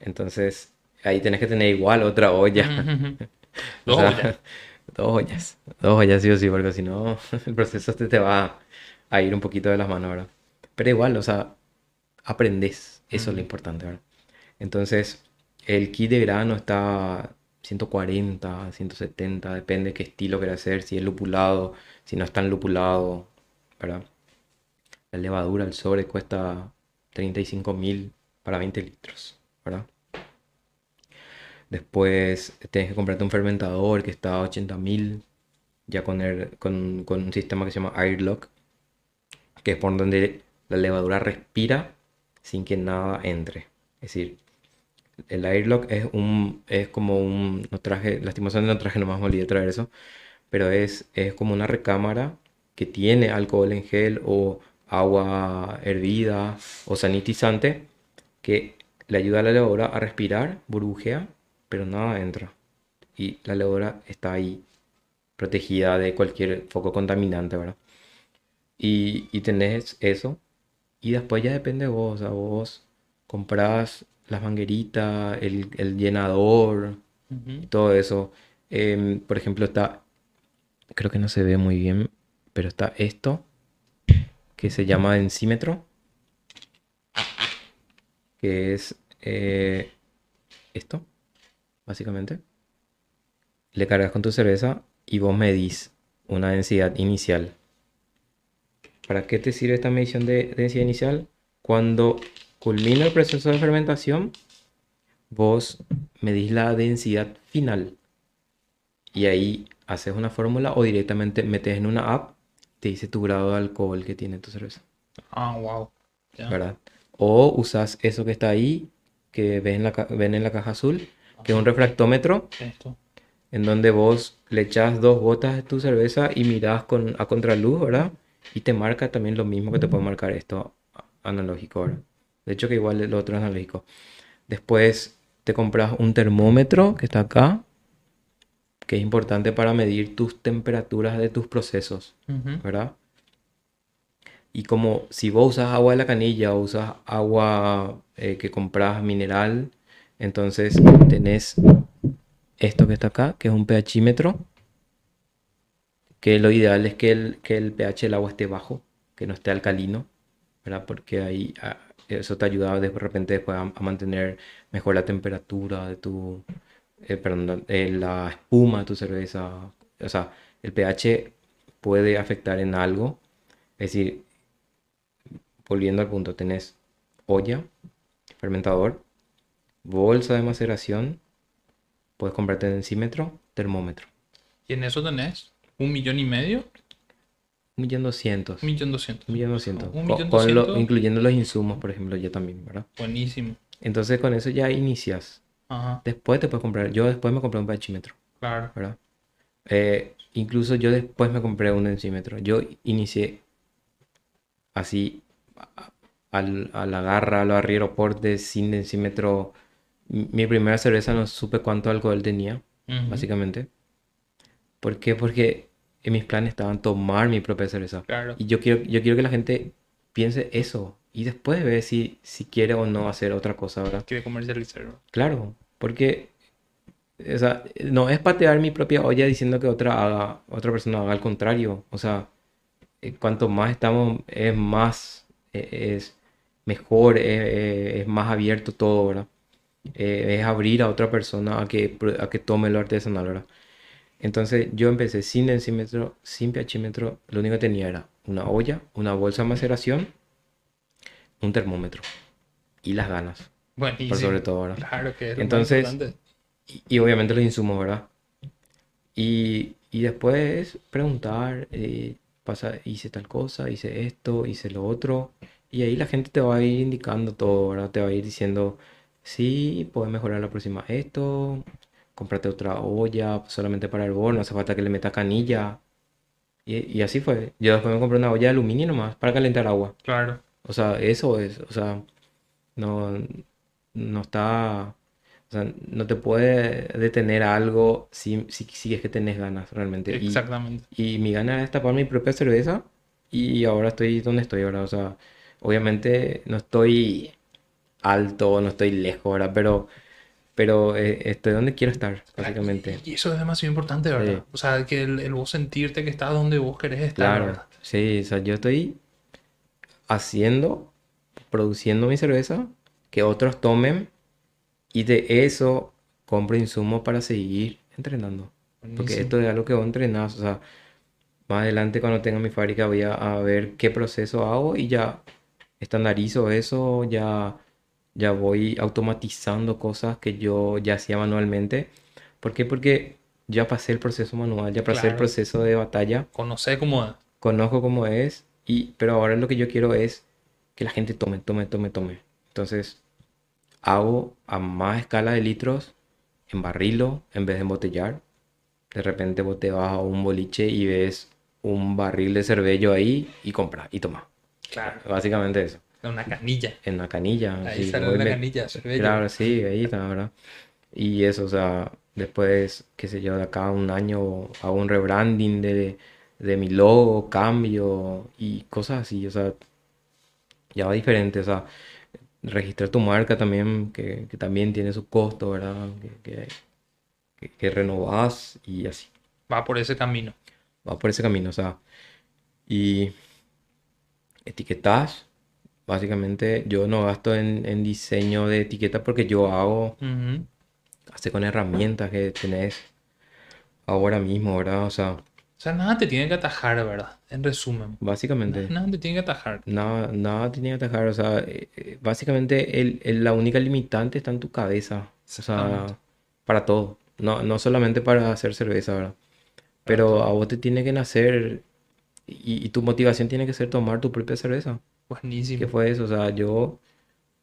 Entonces, ahí tenés que tener igual otra olla. Dos sea, ollas. Dos ollas. Dos ollas sí o sí, porque si no, el proceso te, te va a ir un poquito de las manos, ¿verdad? Pero igual, o sea, aprendes. Eso es lo importante, ¿verdad? Entonces, el kit de grano está 140, 170, depende qué estilo quieras hacer, si es lupulado, si no es tan lupulado, ¿verdad? La levadura, el sobre cuesta 35 mil para 20 litros, Después tienes que comprarte un fermentador que está a 80 mil, ya con, el- con, con un sistema que se llama Airlock, que es por donde la levadura respira sin que nada entre. Es decir, el Airlock es un es como un no traje, lastimosamente no traje nomás me olvidé traer eso, pero es, es como una recámara que tiene alcohol en gel o agua hervida o sanitizante que le ayuda a la levadura a respirar, burbujea, pero nada entra. Y la levadura está ahí protegida de cualquier foco contaminante, ¿verdad? Y, y tenés eso. Y después ya depende de vos. O sea, vos comprás las mangueritas, el, el llenador y todo eso. Em, por ejemplo, está, creo que no se ve muy bien, pero está esto, que se llama densímetro, que es eh, esto, básicamente. Le cargas con tu cerveza y vos medís una densidad inicial. ¿Para qué te sirve esta medición de densidad inicial? Cuando culmina el proceso de fermentación, vos medís la densidad final. Y ahí haces una fórmula o directamente metes en una app, te dice tu grado de alcohol que tiene tu cerveza, Ah, wow. ¿verdad? O usas eso que está ahí, que ven en la, ven en la caja azul, que es un refractómetro, Esto. en donde vos le echas dos gotas de tu cerveza y mirás con, a contraluz, ¿verdad? Y te marca también lo mismo que te puede marcar esto analógico, ¿verdad? De hecho que igual el otro es analógico. Después te compras un termómetro que está acá, que es importante para medir tus temperaturas de tus procesos. ¿verdad? Y como si vos usas agua de la canilla o usas agua eh, que compras mineral, entonces tenés esto que está acá, que es un pHímetro, que lo ideal es que el, que el pH del agua esté bajo, que no esté alcalino, ¿verdad? Porque ahí ah, eso te ayuda de repente después a, a mantener mejor la temperatura de tu, eh, perdón, eh, la espuma de tu cerveza. O sea, el pH puede afectar en algo. Es decir, volviendo al punto, tenés olla, fermentador, bolsa de maceración, puedes comprarte densímetro, termómetro. Y en eso tenés un millón y medio, Un millón doscientos. un millón doscientos. Un millón doscientos. Un Co- millón con lo- incluyendo los insumos, por ejemplo, ya también, ¿verdad? Buenísimo. Entonces con eso ya inicias. Ajá, Después te puedes comprar. Yo después me compré un pHímetro, claro. ¿verdad? Eh, incluso yo después me compré un densímetro. Yo inicié así al- a la garra, a los aeroportes sin densímetro. Mi primera cerveza no supe cuánto alcohol tenía, Ujú, básicamente. ¿Por qué? Porque en mis planes estaban tomar mi propia cerveza. Claro. Y yo quiero, yo quiero que la gente piense eso y después ve si, si quiere o no hacer otra cosa, ¿verdad? Quiere comercializar. Claro, porque o sea, no es patear mi propia olla diciendo que otra haga, otra persona haga al contrario. O sea, eh, cuanto más estamos, es más, es mejor, eh, es más abierto todo, ¿verdad? Eh, es abrir a otra persona a que, a que tome lo artesanal, ¿verdad? Entonces yo empecé sin densímetro, sin pHímetro, lo único que tenía era una olla, una bolsa de maceración, un termómetro y las ganas, Buenísimo. por sobre todo, ¿verdad? Claro que es Entonces. Y, y obviamente los insumos, ¿verdad? Y, y después preguntar, eh, pasa, hice tal cosa, hice esto, hice lo otro. Y ahí la gente te va a ir indicando todo, ¿verdad? Te va a ir diciendo, sí, puedes mejorar la próxima esto, cómprate otra olla solamente para el hervor, no hace falta que le metas canilla. Y, y así fue. Yo después me compré una olla de aluminio nomás para calentar agua. Claro. O sea, eso es, o sea, no, no está, o sea, no te puede detener algo si, si, si es que tenés ganas realmente. Y, Exactamente. y mi gana es tapar mi propia cerveza y ahora estoy donde estoy ahora. O sea, obviamente no estoy alto, no estoy lejos, ¿verdad? Pero, pero eh, estoy donde quiero estar, básicamente. Y eso es demasiado importante, ¿verdad? Sí. O sea, que el, el vos sentirte que estás donde vos querés estar, Claro, ¿verdad? sí, o sea, yo estoy haciendo, produciendo mi cerveza, que otros tomen y de eso compro insumos para seguir entrenando. Porque esto es algo que vos entrenás, o sea, más adelante cuando tenga mi fábrica voy a, a ver qué proceso hago y ya estandarizo eso, ya, ya voy automatizando cosas que yo ya hacía manualmente. ¿Por qué? Porque ya pasé el proceso manual, ya pasé el proceso de batalla Conocer cómo es. conozco cómo es, y, pero ahora lo que yo quiero es que la gente tome, tome, tome, tome. Entonces, hago a más escala de litros, embarrilo en vez de embotellar. De repente vos te vas a un boliche y ves un barril de cervello ahí y compras y toma. Claro. Básicamente eso. Una canilla. En una canilla. Ahí sí, sale una me- canilla. Claro, sí, ahí está, ¿verdad? Y eso, o sea, después, qué sé yo, de acá un año hago un rebranding de, de mi logo, cambio y cosas así, o sea, ya va diferente, o sea, registrar tu marca también, que, que también tiene su costo, ¿verdad? Que, que, que, que renovás y así, Va por ese camino. va por ese camino, o sea, y etiquetas, básicamente yo no gasto en, en diseño de etiquetas porque yo hago Ujú. hace con herramientas que tenés ahora mismo, ¿verdad? O sea, O sea, nada te tiene que atajar, ¿verdad? En resumen. básicamente, Nada te tiene que atajar. nada, nada tenía que atajar, o sea, eh, eh, básicamente el, el- la única limitante está en tu cabeza, o sea, para todo, no, no solamente para hacer cerveza, ¿verdad? Pero a vos te tiene que nacer y, y tu motivación tiene que ser tomar tu propia cerveza. ¿Qué Buenísimo. fue eso? O sea, yo,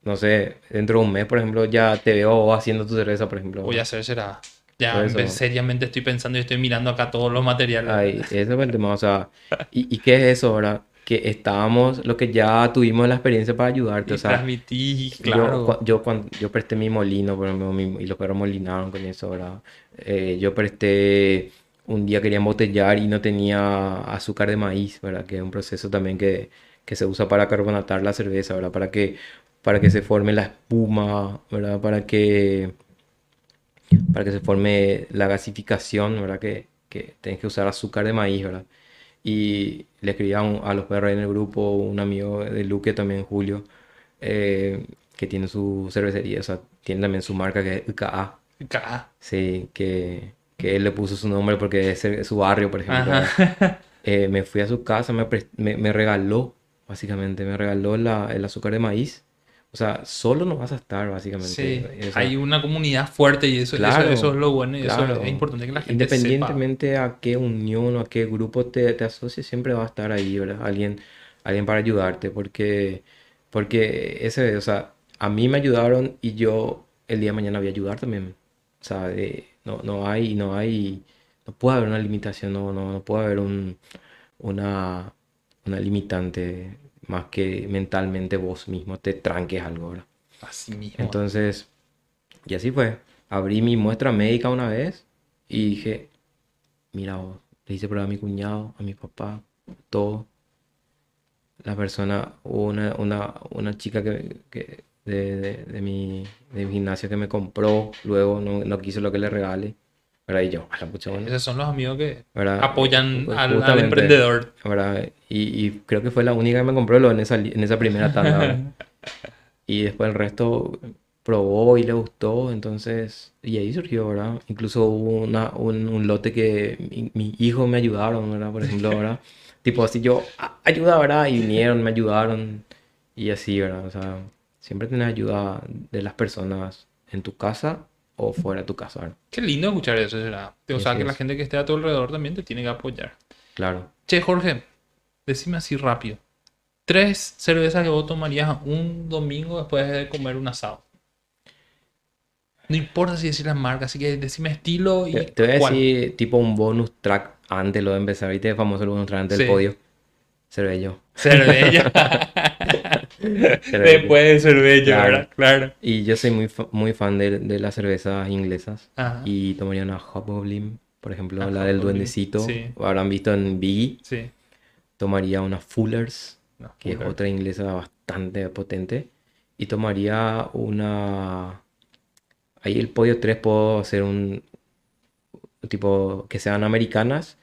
no sé, dentro de un mes, por ejemplo, ya te veo haciendo tu cerveza, por ejemplo. Voy a hacer será. Ya seriamente estoy pensando y estoy mirando acá todos los materiales. Ay, ese fue el tema, o sea, ¿y, y qué es eso ahora? Que estábamos, lo que ya tuvimos la experiencia para ayudarte, y o sea, transmití, yo, claro. cua- yo, cuando, yo presté mi molino, por ejemplo, mi- y los perros molinaron con eso, ¿verdad? Eh, yo presté, un día quería embotellar y no tenía azúcar de maíz, ¿verdad? Que es un proceso también que, que se usa para carbonatar la cerveza, ¿verdad? Para que, para que se forme la espuma, ¿verdad? Para que, para que se forme la gasificación, ¿verdad? Que, que tenés que usar azúcar de maíz, ¿verdad? Y le escribí a, un- a los perros en el grupo, un amigo de Luque también, Julio, eh, que tiene su cervecería, o sea, tiene también su marca que es UKA. Ca- Sí, que, que él le puso su nombre porque es su barrio, por ejemplo. Eh, me fui a su casa, me, me, me regaló, básicamente, me regaló la- el azúcar de maíz. O sea, solo no vas a estar, básicamente. Sí, O sea, hay una comunidad fuerte y eso, eso- Claro, eso, es lo bueno y eso claro. es importante que la gente sepa. Independientemente a qué unión o a qué grupo te, te asocies, siempre va a estar ahí, ¿verdad? Alguien, alguien para ayudarte, porque, porque ese, o sea, a mí me ayudaron y yo el día de mañana voy a ayudar también. O sea, de- no, no hay, no hay, no puede haber una limitación, no, no, no puede haber un, una, una limitante más que mentalmente vos mismo te tranques algo, ¿verdad? Así mismo. Entonces, y así fue. Abrí mi muestra médica una vez y dije, mira vos, le hice prueba a mi cuñado, a mi papá, todo. La persona, una, una, una chica que, que de, de, de mi, de mi gimnasio que me compró, luego no, no quiso lo que le regale. ¿verdad? Y yo, a la pucha, bueno, Esos son los amigos que ¿verdad? apoyan Pues al, al emprendedor. ¿verdad? Y, y creo que fue la única que me compró lo en esa, en esa primera tanda. Y después el resto probó y le gustó, entonces, y ahí surgió, ¿verdad? Incluso hubo una, un, un lote que mi, mi hijo me ayudaron, ¿verdad? Por ejemplo, ¿verdad? Tipo así yo, "Ah, ayuda, ¿verdad? Y vinieron, me ayudaron y así, ¿verdad? O sea, siempre tenés ayuda de las personas en tu casa o fuera de tu casa, ¿verdad? Qué lindo escuchar eso, ¿verdad? O sea, que la gente que esté a tu alrededor también te tiene que apoyar. Claro. Che, Jorge, decime así rápido. Tres cervezas que vos tomarías un domingo después de comer un asado. No importa si decir la marca, así que decime estilo y Te, te voy a cuál. decir tipo un bonus track antes lo de empezar, ¿viste? Famoso el bonus track antes del podio. Cervello. Cervello. Después de cervella, Claro. ¿verdad? Claro. Y yo soy muy, fa- muy fan de, de las cervezas inglesas. Ajá. Y tomaría una Hobgoblin, por ejemplo, Ah, la del duendecito. sí. Habrán visto en Biggie. Sí. Tomaría una Fuller's, No, que es otra inglesa bastante potente. Y tomaría una... Ahí el podio 3 puedo hacer un... Tipo, que sean americanas.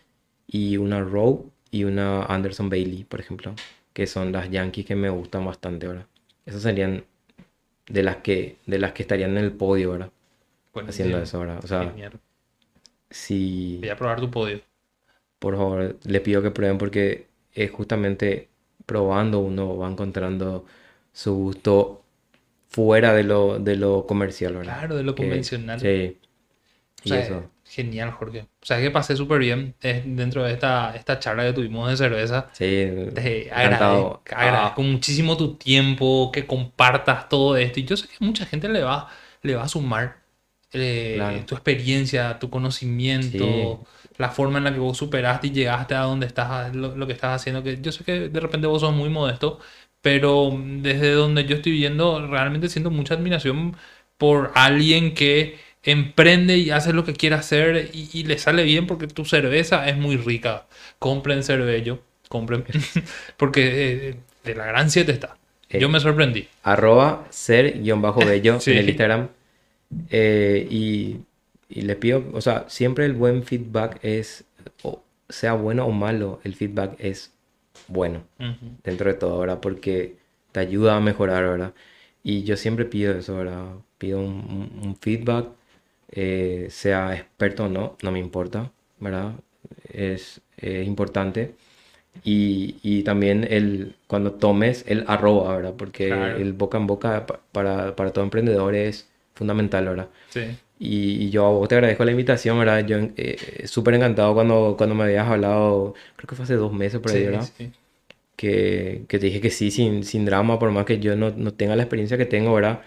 Y una Rowe y una Anderson Bailey, por ejemplo. Que son las Yankees que me gustan bastante, ¿verdad? Esas serían de las que, de las que estarían en el podio, ¿verdad? Bueno, Haciendo eso, ¿verdad? O sea, si... Voy a probar tu podio. Por favor, les pido que prueben porque es justamente probando uno va encontrando su gusto fuera de lo, de lo comercial, ¿verdad? Claro, de lo Que- convencional. Sí. O Y sea, eso. Genial, Jorge. O sea, que pasé súper bien dentro de esta, esta charla que tuvimos de cerveza. Sí, Te agradezco, agradezco muchísimo tu tiempo, que compartas todo esto. Y yo sé que mucha gente le va, le va a sumar eh, Claro. tu experiencia, tu conocimiento, Sí. la forma en la que vos superaste y llegaste a donde estás, lo, lo que estás haciendo. Que yo sé que de repente vos sos muy modesto, pero desde donde yo estoy viendo, realmente siento mucha admiración por alguien que emprende y hace lo que quiere hacer y, y le sale bien porque tu cerveza es muy rica. Compren Cervello, compren, porque eh, de la gran 7 está. Eh. Yo me sorprendí. Arroba ser-bello Sí. en el Instagram. Eh, y, y les pido, o sea, siempre el buen feedback es, o sea bueno o malo, el feedback es bueno. Dentro de todo, ¿verdad? Porque te ayuda a mejorar, ¿verdad? Y yo siempre pido eso, ¿verdad? Pido un feedback, eh, sea experto o no, no me importa, ¿verdad? Es, es importante. Y, y también el, cuando tomes el arroba, ¿verdad? Porque Claro. el boca en boca pa- para, para todo emprendedor es fundamental, ¿verdad? Sí. Y, y yo a vos te agradezco la invitación, ¿verdad? Yo eh, súper encantado cuando, cuando me habías hablado, creo que fue hace dos meses por ahí, Sí, ¿verdad? sí. que, que te dije que sí, sin, sin drama, por más que yo no, no tenga la experiencia que tengo, ¿verdad?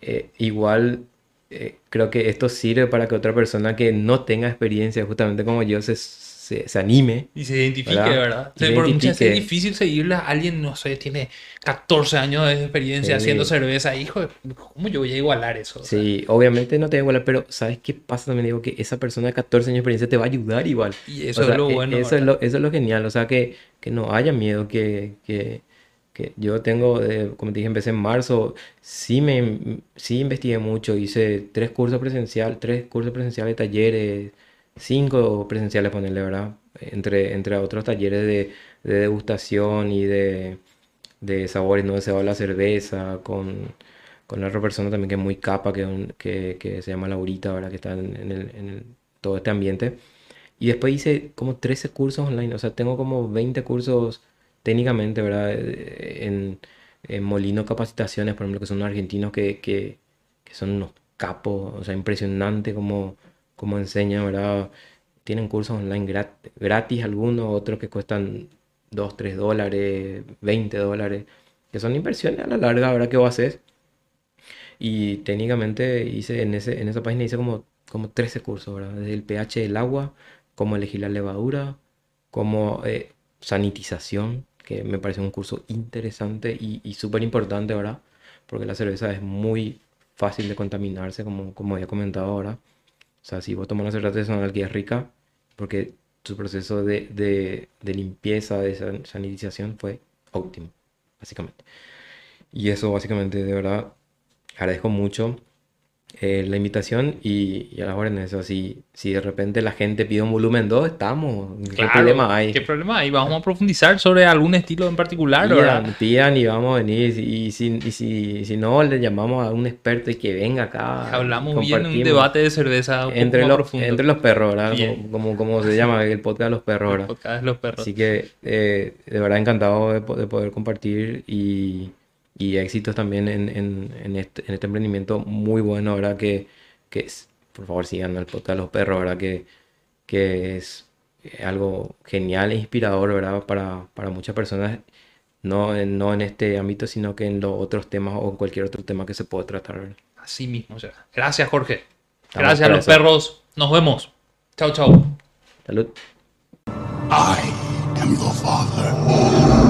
Eh, igual eh, creo que esto sirve para que otra persona que no tenga experiencia, justamente como yo, se, se, se anime. Y se identifique, ¿Verdad? ¿verdad? Y Sí, se porque muchas veces es difícil seguirle a alguien, no sé, tiene 14 años de experiencia Sí. haciendo cerveza. Hijo, ¿cómo yo voy a igualar eso? O sea, Sí, obviamente no te da igual, pero ¿sabes qué pasa también? Digo que esa persona de 14 años de experiencia te va a ayudar igual. y eso O sea, es lo e- bueno. Eso es lo, eso es lo genial, o sea, que, que no haya miedo, que, que, que yo tengo, eh, como te dije, empecé en marzo, sí, me, sí investigué mucho, hice tres cursos presenciales, tres cursos presenciales, talleres, cinco presenciales, ponerle, ¿verdad? Entre, entre otros talleres de, de degustación y de, de sabores no deseados de la cerveza, con, con otra persona también que es muy capa, que, que, que se llama Laurita, ¿verdad? Que está en, en, el, en el, todo este ambiente. Y después hice como 13 cursos online, o sea, tengo como 20 cursos técnicamente, ¿verdad? Eh, en, Molino Capacitaciones, por ejemplo, que son argentinos que, que, son unos capos, o sea, impresionante como, como enseñan, ¿verdad? Tienen cursos online gratis, gratis algunos, otros que cuestan 2, 3 dólares, 20 dólares, que son inversiones a la larga, ¿verdad? Que vos haces. Y técnicamente hice en, ese, en esa página hice como, como 13 cursos, ¿verdad? Desde el pH del agua, cómo elegir la levadura, cómo eh, sanitización, que me parece un curso interesante y, y súper importante, ¿verdad? Porque la cerveza es muy fácil de contaminarse, como, como había comentado ahora. O sea, si vos tomas una cerveza artesanal que es rica, porque su proceso de, de, limpieza, de sanitización fue óptimo, básicamente. Y eso básicamente, de verdad, agradezco mucho eh, la invitación y, y a las órdenes. O sea, si, si de repente la gente pide un volumen 2, estamos. ¿Qué Claro, problema hay? ¿Qué problema hay? Vamos a profundizar sobre algún estilo en particular, ¿verdad? Pidan, pidan y vamos a venir. Y si, y si, si no, le llamamos a un experto y que venga acá. Hablamos bien en un debate de cerveza un poco entre más los, profundo. entre los perros, ¿verdad? Como, como, como se llama el podcast de los perros, El ¿verdad? podcast de los perros. Así que eh, de verdad encantado de, de poder compartir y, y éxitos también en, en, en este, en este emprendimiento muy bueno, ¿verdad? Que, que es, por favor sigan el podcast de los perros, ¿verdad? Que, que es algo genial e inspirador, ¿verdad? Para, para muchas personas, no, en- no en este ámbito, sino que en los otros temas o en cualquier otro tema que se pueda tratar, ¿verdad? Así mismo. o sea. Gracias, Jorge. Estamos Gracias a los eso. perros. Nos vemos. Chao, chao. Salud. I am your father.